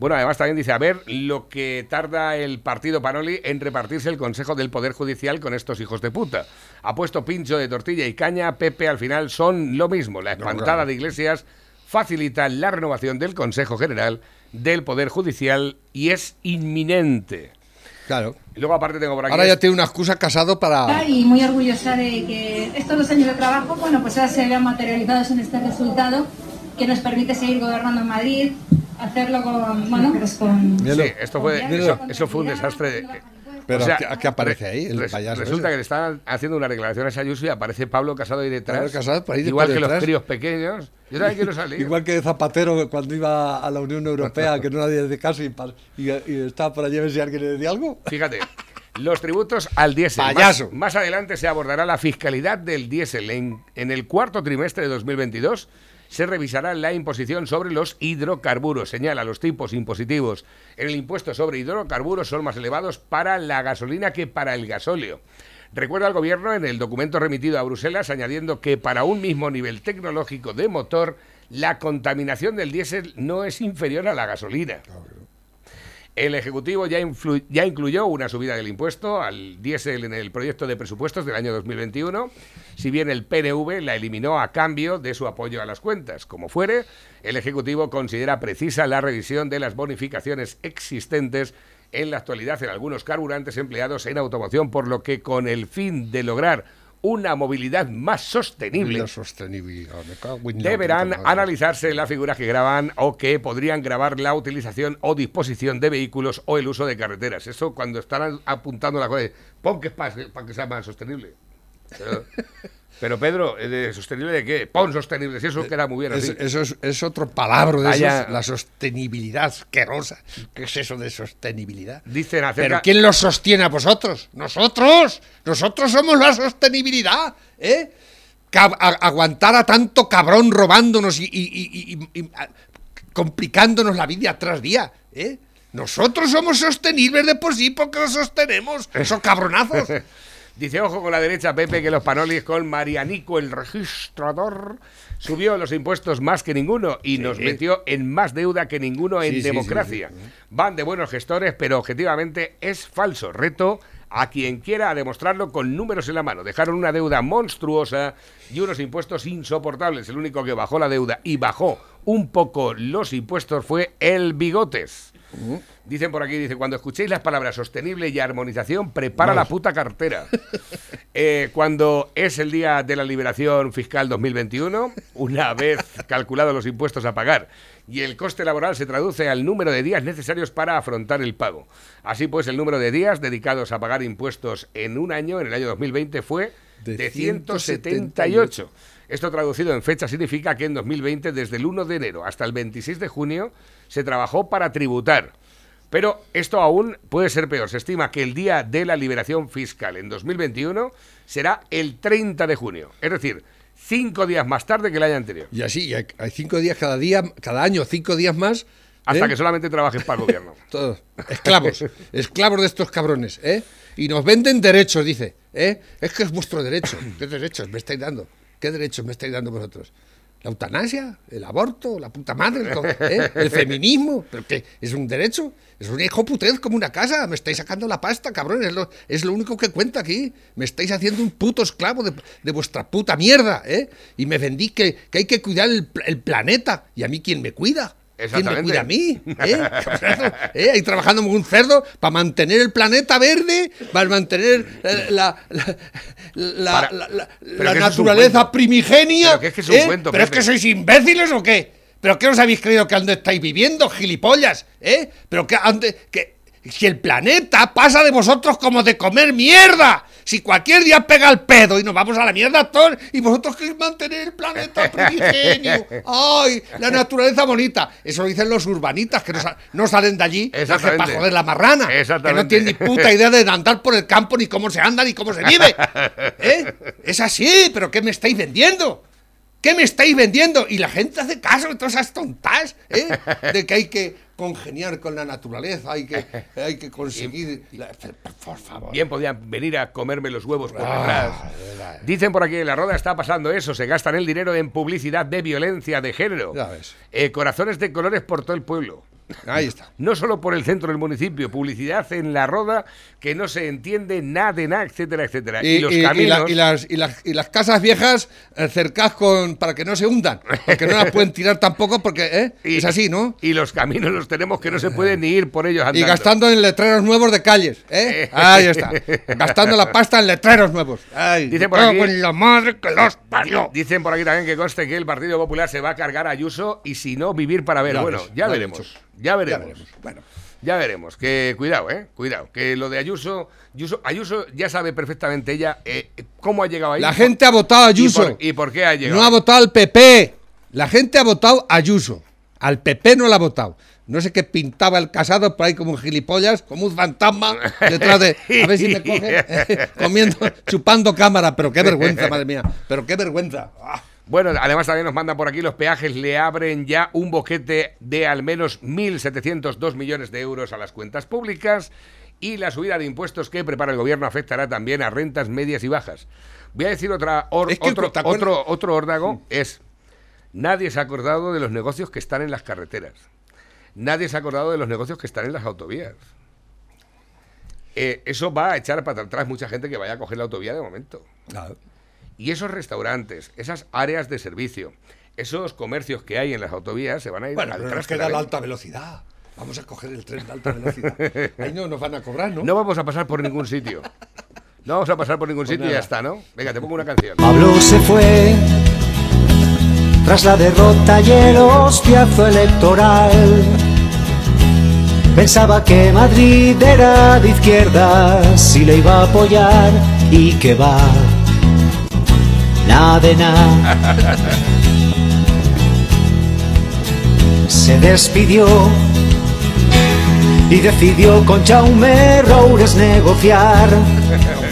Speaker 3: Bueno, además también dice, a ver lo que tarda el partido Panoli en repartirse el Consejo del Poder Judicial con estos hijos de puta. Ha puesto pincho de tortilla y caña, Pepe al final son lo mismo. La espantada
Speaker 2: claro.
Speaker 3: de Iglesias facilita la renovación del Consejo General del Poder Judicial y es inminente.
Speaker 2: Claro.
Speaker 3: Y luego aparte tengo por aquí...
Speaker 2: Ahora ya tiene una excusa casado para...
Speaker 6: y muy orgullosa de que estos dos años de trabajo, bueno, pues ahora se vean materializados en este resultado que nos permite seguir gobernando en Madrid, hacerlo con, bueno, pues con...
Speaker 3: Sí, esto fue, eso, eso fue un desastre. de-
Speaker 2: Pero
Speaker 3: o sea,
Speaker 2: ¿qué- qué aparece ahí, el
Speaker 3: res-
Speaker 2: payaso
Speaker 3: Resulta
Speaker 2: ese?
Speaker 3: que le están haciendo una declaración a Ayuso y aparece Pablo Casado ahí detrás.
Speaker 2: Pablo Casado por ahí
Speaker 3: igual
Speaker 2: por
Speaker 3: que los
Speaker 2: detrás.
Speaker 3: críos pequeños. Yo también quiero salir.
Speaker 7: Igual que Zapatero cuando iba a la Unión Europea, que no nadie de caso y, y, y estaba por allí a ver si alguien le decía algo.
Speaker 3: Fíjate, los tributos al diésel. Más-
Speaker 2: Payaso.
Speaker 3: Más, adelante se abordará la fiscalidad del diésel. En, en el cuarto trimestre de 2022 se revisará la imposición sobre los hidrocarburos. Señala, los tipos impositivos en el impuesto sobre hidrocarburos son más elevados para la gasolina que para el gasóleo. Recuerda al gobierno en el documento remitido a Bruselas añadiendo que para un mismo nivel tecnológico de motor, la contaminación del diésel no es inferior a la gasolina. El Ejecutivo ya, incluyó una subida del impuesto al diésel en el proyecto de presupuestos del año 2021, si bien el PNV la eliminó a cambio de su apoyo a las cuentas. Como fuere, el Ejecutivo considera precisa la revisión de las bonificaciones existentes en la actualidad en algunos carburantes empleados en automoción, por lo que con el fin de lograr una movilidad más sostenible, deberán analizarse las figuras que graban o que podrían grabar la utilización o disposición de vehículos o el uso de carreteras. Eso cuando están apuntando la cosa, pon que es para que sea más sostenible. Pero, pero, Pedro, ¿eh, ¿de ¿sostenible de qué? Pon sostenible, si eso queda muy bien
Speaker 2: Es-
Speaker 3: así.
Speaker 2: eso es, es otro palabra de
Speaker 3: Vaya.
Speaker 2: esos, la sostenibilidad asquerosa. ¿Qué es eso de sostenibilidad?
Speaker 3: Dicen
Speaker 2: ¿Pero
Speaker 3: acerca...
Speaker 2: quién los sostiene a vosotros? ¡Nosotros! ¡Nosotros somos la sostenibilidad! ¿Eh? Cab- a- aguantar a tanto cabrón robándonos y, y- y- y- y- a- complicándonos la vida tras día. ¿eh? Nosotros somos sostenibles de por sí porque los sostenemos. Esos cabronazos.
Speaker 3: Dice, ojo con la derecha, Pepe, que los panolis con Marianico, el registrador, subió los impuestos más que ninguno y nos metió en más deuda que ninguno en
Speaker 2: sí,
Speaker 3: democracia.
Speaker 2: sí,
Speaker 3: Van de buenos gestores, pero objetivamente es falso. Reto a quien quiera a demostrarlo con números en la mano. Dejaron una deuda monstruosa y unos impuestos insoportables. El único que bajó la deuda y bajó un poco los impuestos fue el Bigotes. Dicen por aquí, dice, cuando escuchéis las palabras sostenible y armonización, prepara la puta cartera. Eh, cuando es el día de la liberación fiscal 2021, una vez calculados los impuestos a pagar y el coste laboral se traduce al número de días necesarios para afrontar el pago. Así pues, el número de días dedicados a pagar impuestos en un año, en el año 2020, fue de,
Speaker 7: De
Speaker 3: 178. Esto traducido en fecha significa que en 2020, desde el 1 de enero hasta el 26 de junio, se trabajó para tributar. Pero esto aún puede ser peor. Se estima que el día de la liberación fiscal en 2021 será el 30 de junio. Es decir, cinco días más tarde que el año anterior.
Speaker 2: Y así, y hay, cinco días cada día, cada año, cinco días más.
Speaker 3: Hasta
Speaker 2: ¿eh?
Speaker 3: que solamente trabajes para el gobierno.
Speaker 2: Todo. Esclavos, esclavos de estos cabrones, ¿eh? Y nos venden derechos, dice, ¿eh? Es que es vuestro derecho. ¿Qué derechos me estáis dando? ¿Qué derechos me estáis dando vosotros? ¿La eutanasia? ¿El aborto? ¿La puta madre? ¿El, co- eh? ¿El feminismo? ¿Pero qué? ¿Es un derecho? Es un hijo putez como una casa. Me estáis sacando la pasta, cabrón. Es lo, es lo único que cuenta aquí. Me estáis haciendo un puto esclavo de, vuestra puta mierda, ¿eh? Y me vendí que, hay que cuidar el, el planeta. ¿Y a mí quién me cuida? ¿Quién me cuida a mí? ¿Eh? ¿eh? Ahí trabajando como un cerdo para mantener el planeta verde, para mantener eh, la, la,
Speaker 3: Para- pero
Speaker 2: naturaleza primigenia.
Speaker 3: Pero que es que es un
Speaker 2: ¿eh?
Speaker 3: cuento,
Speaker 2: ¿Pero es que sois imbéciles o qué? ¿Pero qué os habéis creído que dónde estáis viviendo, gilipollas? ¿Eh? ¿Pero que, ande- que si el planeta pasa de vosotros como de comer mierda? Si cualquier día pega el pedo y nos vamos a la mierda todos y vosotros queréis mantener el planeta primigenio. ¡Ay! La naturaleza bonita. Eso lo dicen los urbanitas que no, sa- no salen de allí para joder la marrana. Que no tienen ni puta idea de andar por el campo, ni cómo se anda, ni cómo se vive. ¿Eh? Es así, pero ¿qué me estáis vendiendo? ¿Qué me estáis vendiendo? Y la gente hace caso de todas esas tontas, ¿eh? De que hay que congeniar con la naturaleza, hay que, hay que conseguir... la- por favor.
Speaker 3: Bien podían venir a comerme los huevos por
Speaker 2: Ah,
Speaker 3: detrás. Dicen por aquí, la roda está pasando eso, se gastan el dinero en publicidad de violencia de género.
Speaker 2: Ya ves.
Speaker 3: Eh, corazones de colores por todo el pueblo.
Speaker 2: Ahí está.
Speaker 3: No solo por el centro del municipio, publicidad en la roda que no se entiende nada de nada, etcétera, etcétera. Y, los
Speaker 2: y- y la-
Speaker 3: caminos...
Speaker 2: y las, y las- y las casas viejas eh, cercadas con para que no se hundan, porque no las pueden tirar tampoco porque ¿eh?
Speaker 3: y-
Speaker 2: es así, ¿no?
Speaker 3: Y los caminos los tenemos que no se pueden ni ir por ellos andando.
Speaker 2: Y gastando en letreros nuevos de calles, ¿eh? Ahí está. Gastando la pasta en letreros nuevos. Ay,
Speaker 3: Dice por aquí-
Speaker 2: la madre que los parió.
Speaker 3: Dicen por aquí también que conste que el Partido Popular se va a cargar a Ayuso y si no, vivir para ver.
Speaker 2: Ya
Speaker 3: bueno,
Speaker 2: ves,
Speaker 3: ya
Speaker 2: lo ha
Speaker 3: veremos. Ya veremos.
Speaker 2: veremos. Bueno.
Speaker 3: Ya veremos. Que cuidado, eh. Cuidado. Que lo de Ayuso. Ayuso, Ayuso ya sabe perfectamente ella eh, cómo ha llegado ahí.
Speaker 2: La gente ha votado a
Speaker 3: ¿Y
Speaker 2: Ayuso.
Speaker 3: por, y por qué ha llegado?
Speaker 2: No ha votado al PP. La gente ha votado a Ayuso. Al PP no la ha votado. No sé qué pintaba el casado por ahí como un gilipollas, como un fantasma detrás de. A ver si me coge. comiendo, chupando cámara. Pero qué vergüenza, madre mía. Pero qué vergüenza. Ah.
Speaker 3: Bueno, además también nos mandan por aquí los peajes, le abren ya un boquete de al menos 1.702 millones de euros a las cuentas públicas y la subida de impuestos que prepara el gobierno afectará también a rentas medias y bajas. Voy a decir otra, or-
Speaker 2: Es que,
Speaker 3: otro, otro, otro órdago, es nadie se ha acordado de los negocios que están en las carreteras. Nadie se ha acordado de los negocios que están en las autovías. Eh, eso va a echar para atrás mucha gente que vaya a coger la autovía de momento. Y esos restaurantes, esas áreas de servicio, esos comercios que hay en las autovías se van a ir
Speaker 2: Bueno,
Speaker 3: al
Speaker 2: pero nos queda
Speaker 3: la
Speaker 2: alta velocidad. Vamos a coger el tren de alta velocidad. Ahí no nos van a cobrar, ¿no?
Speaker 3: No vamos a pasar por ningún sitio. No vamos a pasar por ningún sitio y ya está, ¿no? Venga, te pongo una canción.
Speaker 8: Pablo se fue tras la derrota y el hostiazo electoral. Pensaba que Madrid era de izquierdas y le iba a apoyar y que va. Nada de nada. Se despidió y decidió con Jaume Roures negociar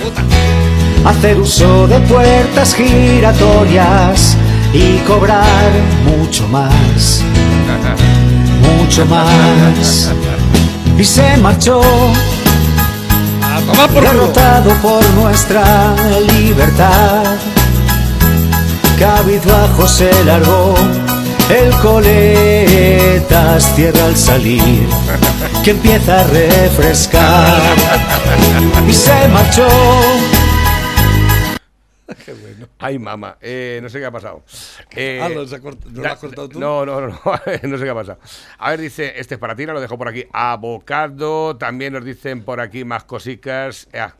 Speaker 8: hacer uso de puertas giratorias y cobrar mucho más, mucho más. Y se marchó,
Speaker 2: por
Speaker 8: derrotado por nuestra libertad. Cabizbajo se largó El coletas cierra al salir, que empieza a refrescar. Y se marchó.
Speaker 3: Ay, mamá, eh, no sé qué ha pasado. Eh,
Speaker 2: Ah, ¿lo has cort- no lo has cortado tú?
Speaker 3: No, no, no, no sé qué ha pasado. A ver, dice, este es para ti, lo dejo por aquí. Abocado, también nos dicen por aquí más cositas. Ah.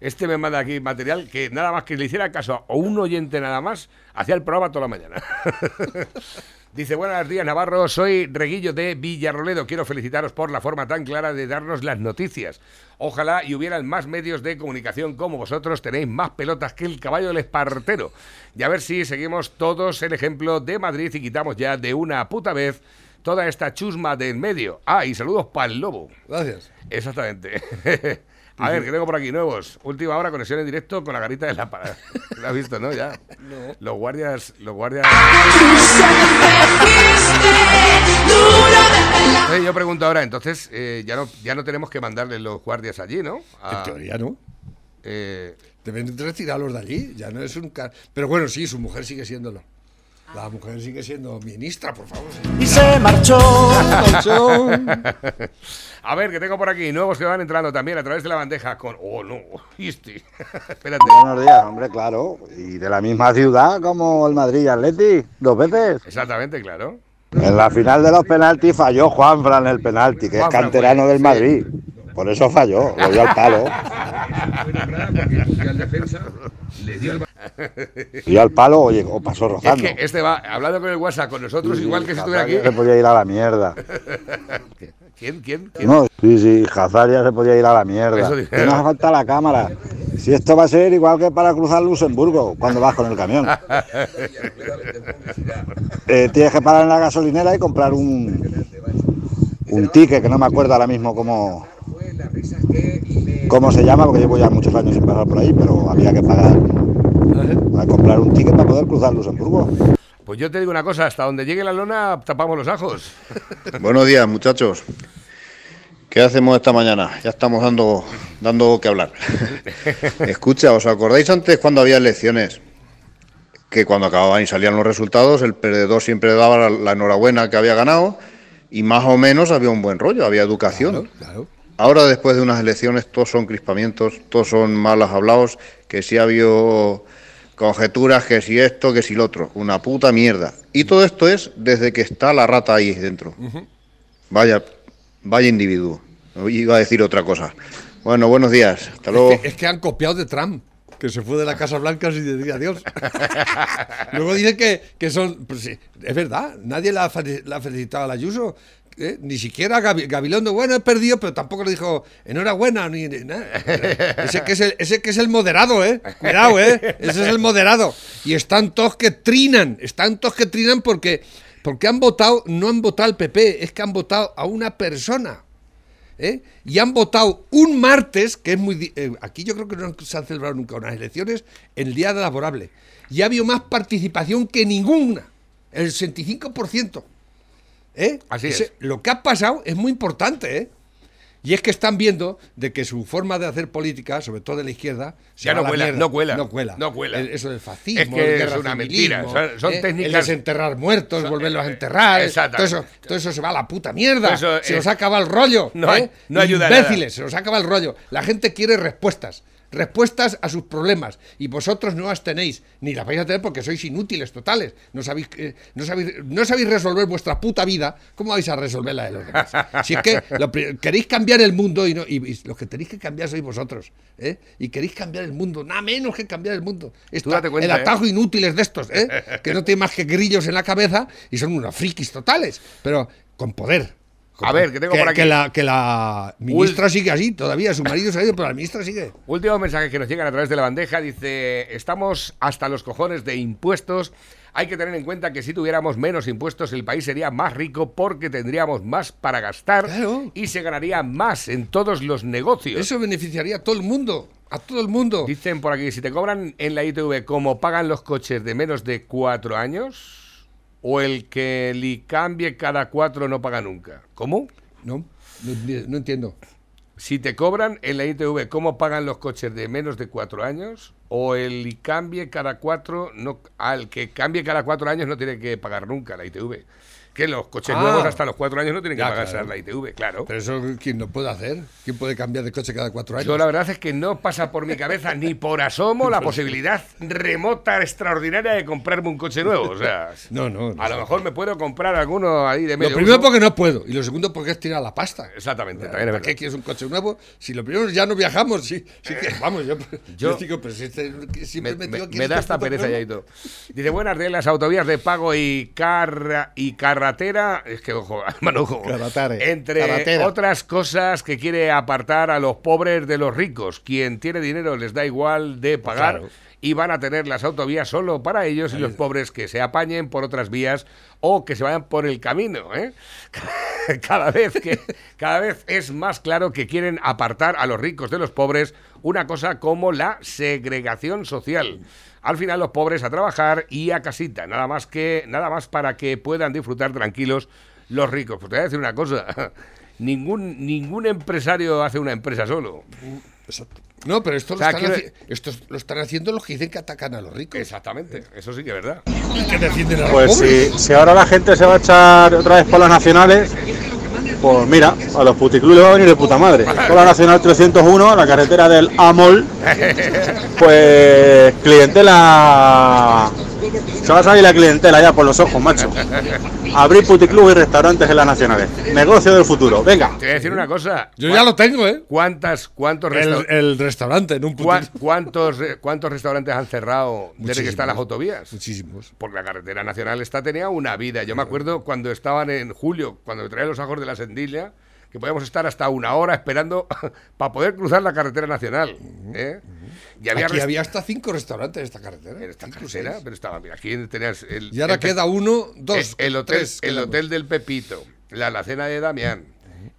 Speaker 3: Este me manda aquí material que nada más que le hiciera caso a un oyente nada más, hacía el programa toda la mañana. Dice, buenos días Navarro, soy Reguillo de Villarroledo. Quiero felicitaros por la forma tan clara de darnos las noticias. Ojalá y hubieran más medios de comunicación como vosotros. Tenéis más pelotas que el caballo del espartero. Y a ver si seguimos todos el ejemplo de Madrid y quitamos ya de una puta vez toda esta chusma del medio. Ah, y saludos para el lobo.
Speaker 2: Gracias.
Speaker 3: Exactamente. A ver, ¿qué tengo por aquí? Nuevos. Última hora, conexión en directo con la garita de la parada. ¿Lo has visto, no? Ya. Los guardias. Los guardias. Entonces, yo pregunto ahora, entonces eh, ya, no, ya no tenemos que mandarle los guardias allí, ¿no? A-
Speaker 2: En teoría no.
Speaker 3: eh,
Speaker 2: Deben retirarlos de allí. Ya no es un. Pero bueno, sí, su mujer sigue siéndolo. La mujer sigue siendo ministra, por favor.
Speaker 8: Y se marchó.
Speaker 3: a ver, que tengo por aquí nuevos que van entrando también a través de la bandeja con. Oh, no, este. Espérate.
Speaker 9: Buenos días, hombre, claro. Y de la misma ciudad como el Madrid y Atleti, dos veces.
Speaker 3: Exactamente, claro.
Speaker 9: En la final de los penaltis falló Juanfran el penalti, que es
Speaker 3: Juanfran,
Speaker 9: canterano
Speaker 3: pues,
Speaker 9: del
Speaker 3: sí.
Speaker 9: Por eso falló, lo dio al palo. Dio al palo oye, o pasó
Speaker 3: Es
Speaker 9: rozando.
Speaker 3: que este va hablando con el WhatsApp con nosotros,
Speaker 9: Sí,
Speaker 3: igual que si estuviera aquí.
Speaker 9: Se podía ir a la mierda.
Speaker 3: ¿Quién? ¿Quién? ¿Quién?
Speaker 9: No, sí, sí, Hazard ya se podía ir a la mierda. No hace falta la cámara. Si esto va a ser igual que para cruzar Luxemburgo cuando vas con el camión. Eh, tienes que parar en la gasolinera y comprar un, un ticket, que no me acuerdo ahora mismo cómo, cómo se llama, porque llevo ya muchos años sin pasar por ahí, pero había que pagar a comprar un ticket para poder cruzar Luxemburgo.
Speaker 3: Pues yo te digo una cosa, hasta donde llegue la lona tapamos los ajos.
Speaker 10: Buenos días, muchachos. ¿Qué hacemos esta mañana? Ya estamos dando, dando que hablar. Escucha, ¿os acordáis antes cuando había elecciones? Que cuando acababan y salían los resultados, el perdedor siempre daba la, la enhorabuena que había ganado y más o menos había un buen rollo, había educación.
Speaker 2: Claro.
Speaker 10: Ahora, después de unas elecciones, todos son crispamientos, todos son malos hablados, que si ha habido conjeturas, que si esto, que si lo otro. Una puta mierda. Y todo esto es desde que está la rata ahí dentro. Vaya, vaya individuo. Iba a decir otra cosa. Bueno, buenos días. Hasta luego.
Speaker 2: Es que, es que han copiado de Trump, que se fue de la Casa Blanca sin decir adiós. Luego dicen que, que son. pues sí, es verdad, nadie la la ha felicitado a la Ayuso. ¿Eh? Ni siquiera Gabi- Gabilondo, bueno, he perdido, pero tampoco le dijo enhorabuena ni, ni nada. Ese que, es el, ese que es el moderado, ¿eh? Cuidado, ¿eh? Ese es el moderado. Y están todos que trinan, están todos que trinan porque, porque han votado, no han votado al PP, es que han votado a una persona. ¿eh? y han votado un martes, que es muy... eh, aquí yo creo que no se han celebrado nunca unas elecciones, en el día laborable. Y ha habido más participación que ninguna, el 65%. ¿Eh?
Speaker 3: Así
Speaker 2: Ese-
Speaker 3: es.
Speaker 2: Lo que ha pasado es muy importante, ¿eh? Y es que están viendo de que su forma de hacer política, sobre todo de la izquierda, se
Speaker 3: Ya no
Speaker 2: la
Speaker 3: cuela,
Speaker 2: mierda.
Speaker 3: no cuela,
Speaker 2: No cuela.
Speaker 3: no cuela.
Speaker 2: El- Eso del fascismo,
Speaker 3: Es que
Speaker 2: el
Speaker 3: es una mentira, son- son
Speaker 2: ¿eh?
Speaker 3: técnicas-
Speaker 2: El desenterrar muertos, volverlos a enterrar. Todo
Speaker 3: Exactamente.
Speaker 2: eso, todo eso se va a la puta mierda.
Speaker 3: Eso,
Speaker 2: se
Speaker 3: eh,
Speaker 2: nos acaba el rollo.
Speaker 3: no hay-
Speaker 2: ¿eh?
Speaker 3: no ayuda a nada.
Speaker 2: Imbéciles, se nos acaba el rollo. La gente quiere respuestas. Respuestas a sus problemas. Y vosotros no las tenéis. Ni las vais a tener porque sois inútiles totales. No sabéis, eh, no sabéis, no sabéis resolver vuestra puta vida. ¿Cómo vais a resolver la de los demás? Si es que lo queréis cambiar el mundo y, no, y, y los que tenéis que cambiar sois vosotros. ¿eh? Y queréis cambiar el mundo. Nada menos que cambiar el mundo.
Speaker 3: Cuenta,
Speaker 2: el
Speaker 3: ¿eh?
Speaker 2: atajo inútiles de estos. ¿eh? Que no tienen más que grillos en la cabeza y son unos frikis totales. Pero con poder.
Speaker 3: A ver, que tengo por aquí.
Speaker 2: Que la, que la ministra sigue así todavía. Su marido se ha ido, pero la ministra sigue.
Speaker 3: Último mensaje que nos llegan a través de la bandeja. Dice, estamos hasta los cojones de impuestos. Hay que tener en cuenta que si tuviéramos menos impuestos el país sería más rico porque tendríamos más para gastar
Speaker 2: Claro.
Speaker 3: y se ganaría más en todos los negocios.
Speaker 2: Eso beneficiaría a todo el mundo. A todo el mundo.
Speaker 3: Dicen por aquí, si te cobran en la ITV como pagan los coches de menos de cuatro años o el que le cambie cada cuatro no paga nunca. ¿Cómo?
Speaker 2: No, no, no entiendo.
Speaker 3: si te cobran en la ITV cómo pagan los coches de menos de cuatro años o el cambie cada cuatro, no, al que cambie cada cuatro años no tiene que pagar nunca la ITV. Que los coches
Speaker 2: Ah.
Speaker 3: nuevos hasta los cuatro años no tienen que
Speaker 2: Ya,
Speaker 3: pagarse
Speaker 2: claro.
Speaker 3: la ITV, claro.
Speaker 2: Pero eso, ¿quién lo puede hacer? ¿Quién puede cambiar de coche cada cuatro años?
Speaker 3: Yo la verdad es que no pasa por mi cabeza ni por asomo la posibilidad remota, extraordinaria de comprarme un coche nuevo. O sea,
Speaker 2: No, no. no
Speaker 3: a lo mejor me puedo comprar alguno ahí de
Speaker 2: Lo
Speaker 3: medio
Speaker 2: primero
Speaker 3: uso.
Speaker 2: porque no puedo. Y lo segundo porque es tirar la pasta.
Speaker 3: Exactamente, también es
Speaker 2: ¿Para
Speaker 3: verdad.
Speaker 2: qué quieres un coche nuevo? Si lo primero ya no viajamos, sí, sí que vamos, yo, yo,
Speaker 3: Yo-
Speaker 2: digo, pero si este, siempre
Speaker 3: me, me- me da
Speaker 2: este
Speaker 3: esta pereza ya y todo. Dice, buenas de las autovías de pago y carra y carretera. Es que, ojo.
Speaker 11: Carretare,
Speaker 3: Entre otras cosas que quiere apartar a los pobres de los ricos. Quien tiene dinero les da igual de pagar.
Speaker 2: Claro.
Speaker 3: Y van a tener las autovías solo para ellos y los pobres que se apañen por otras vías o que se vayan por el camino. ¿eh? Cada vez que cada vez es más claro que quieren apartar a los ricos de los pobres una cosa como la segregación social. Al final los pobres a trabajar y a casita, nada más que nada más para que puedan disfrutar tranquilos los ricos. Pues te voy a decir una cosa, ningún ningún empresario hace una empresa solo.
Speaker 2: Exacto. No, pero esto,
Speaker 3: O sea,
Speaker 2: lo están
Speaker 3: quiero-
Speaker 2: haci- esto lo están haciendo los que dicen que atacan a los ricos.
Speaker 3: Exactamente, eso sí que es verdad.
Speaker 2: Y que defienden a los
Speaker 12: Pues
Speaker 2: pobres.
Speaker 12: si, si ahora la gente se va a echar otra vez por las nacionales, pues mira, a los puticlubes va a venir de puta madre. Por la Nacional 301, la carretera del Amol, pues clientela... Se va a salir la clientela ya por los ojos, macho. Abrir puticlubes y restaurantes en las nacionales. Negocio del futuro. Venga.
Speaker 3: Te voy a decir una cosa.
Speaker 2: Yo ya lo tengo, ¿eh?
Speaker 3: ¿Cuántas, cuántos,
Speaker 2: El,
Speaker 3: resta-
Speaker 2: el restaurante en un puto...
Speaker 3: cuántos, eh, cuántos restaurantes han cerrado desde que están las autovías?
Speaker 2: Muchísimos.
Speaker 3: Porque la carretera nacional esta tenía una vida. Yo me acuerdo cuando estaban en julio, cuando me traían los ajos de la Sendilla, que podíamos estar hasta una hora esperando para poder cruzar la carretera nacional. ¿eh? Y había,
Speaker 2: Aquí
Speaker 3: rest-
Speaker 2: había hasta cinco restaurantes en esta carretera.
Speaker 3: en esta
Speaker 2: Cinco,
Speaker 3: carretera,
Speaker 2: seis.
Speaker 3: pero estaba, mira, aquí tenías el,
Speaker 2: Y ahora
Speaker 3: el
Speaker 2: queda uno, dos,
Speaker 3: el, el hotel,
Speaker 2: tres
Speaker 3: el hotel del Pepito, la alacena de Damián,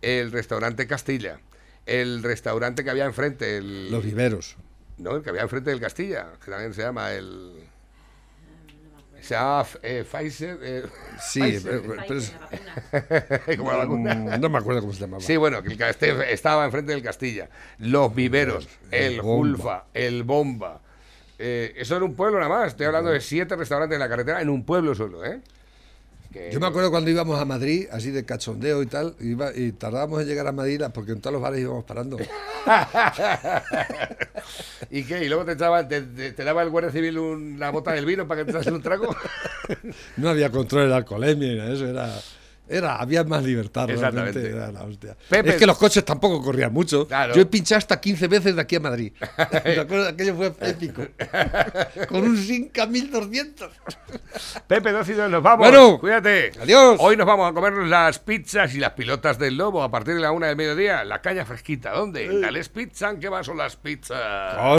Speaker 3: el restaurante Castilla, el restaurante que había enfrente, el,
Speaker 2: Los viveros.
Speaker 3: no, el que había enfrente del Castilla, que también se llama el. Se llama eh, Pfizer. eh,
Speaker 2: Sí,
Speaker 3: Pfizer.
Speaker 2: pero- pero es-
Speaker 3: Como la vacuna.
Speaker 2: Mm, no me acuerdo cómo se llamaba.
Speaker 3: Sí, bueno, que el estaba enfrente del Castilla. Los viveros, el
Speaker 2: Bomba.
Speaker 3: Julfa, el Bomba. Eh, eso en un pueblo nada más. Estoy hablando de siete restaurantes en la carretera en un pueblo solo, ¿eh? Que-
Speaker 2: Yo me acuerdo cuando íbamos a Madrid, así de cachondeo y tal, iba- y tardábamos en llegar a Madrid porque en todos los bares íbamos parando.
Speaker 3: ¿Y qué? ¿Y luego te, echaba- te, te- te daba el guardia civil una bota del vino para que te un trago?
Speaker 2: No había control de la alcoholemia eso, era, era, había más libertad
Speaker 3: Exactamente.
Speaker 2: era la hostia.
Speaker 3: Pepe-
Speaker 2: Es que los coches tampoco corrían mucho.
Speaker 3: Claro.
Speaker 2: Yo he pinchado hasta 15 veces de aquí a Madrid. Aquello fue épico. Con un Sinca 1200.
Speaker 3: Pepe, dos y dos, nos vamos.
Speaker 2: Bueno,
Speaker 3: cuídate.
Speaker 2: adiós.
Speaker 3: Hoy nos vamos a comernos las pizzas y las pilotas del lobo a partir de la una del mediodía. La caña fresquita. ¿Dónde? Gales Pizza, ¿en qué va son las pizzas?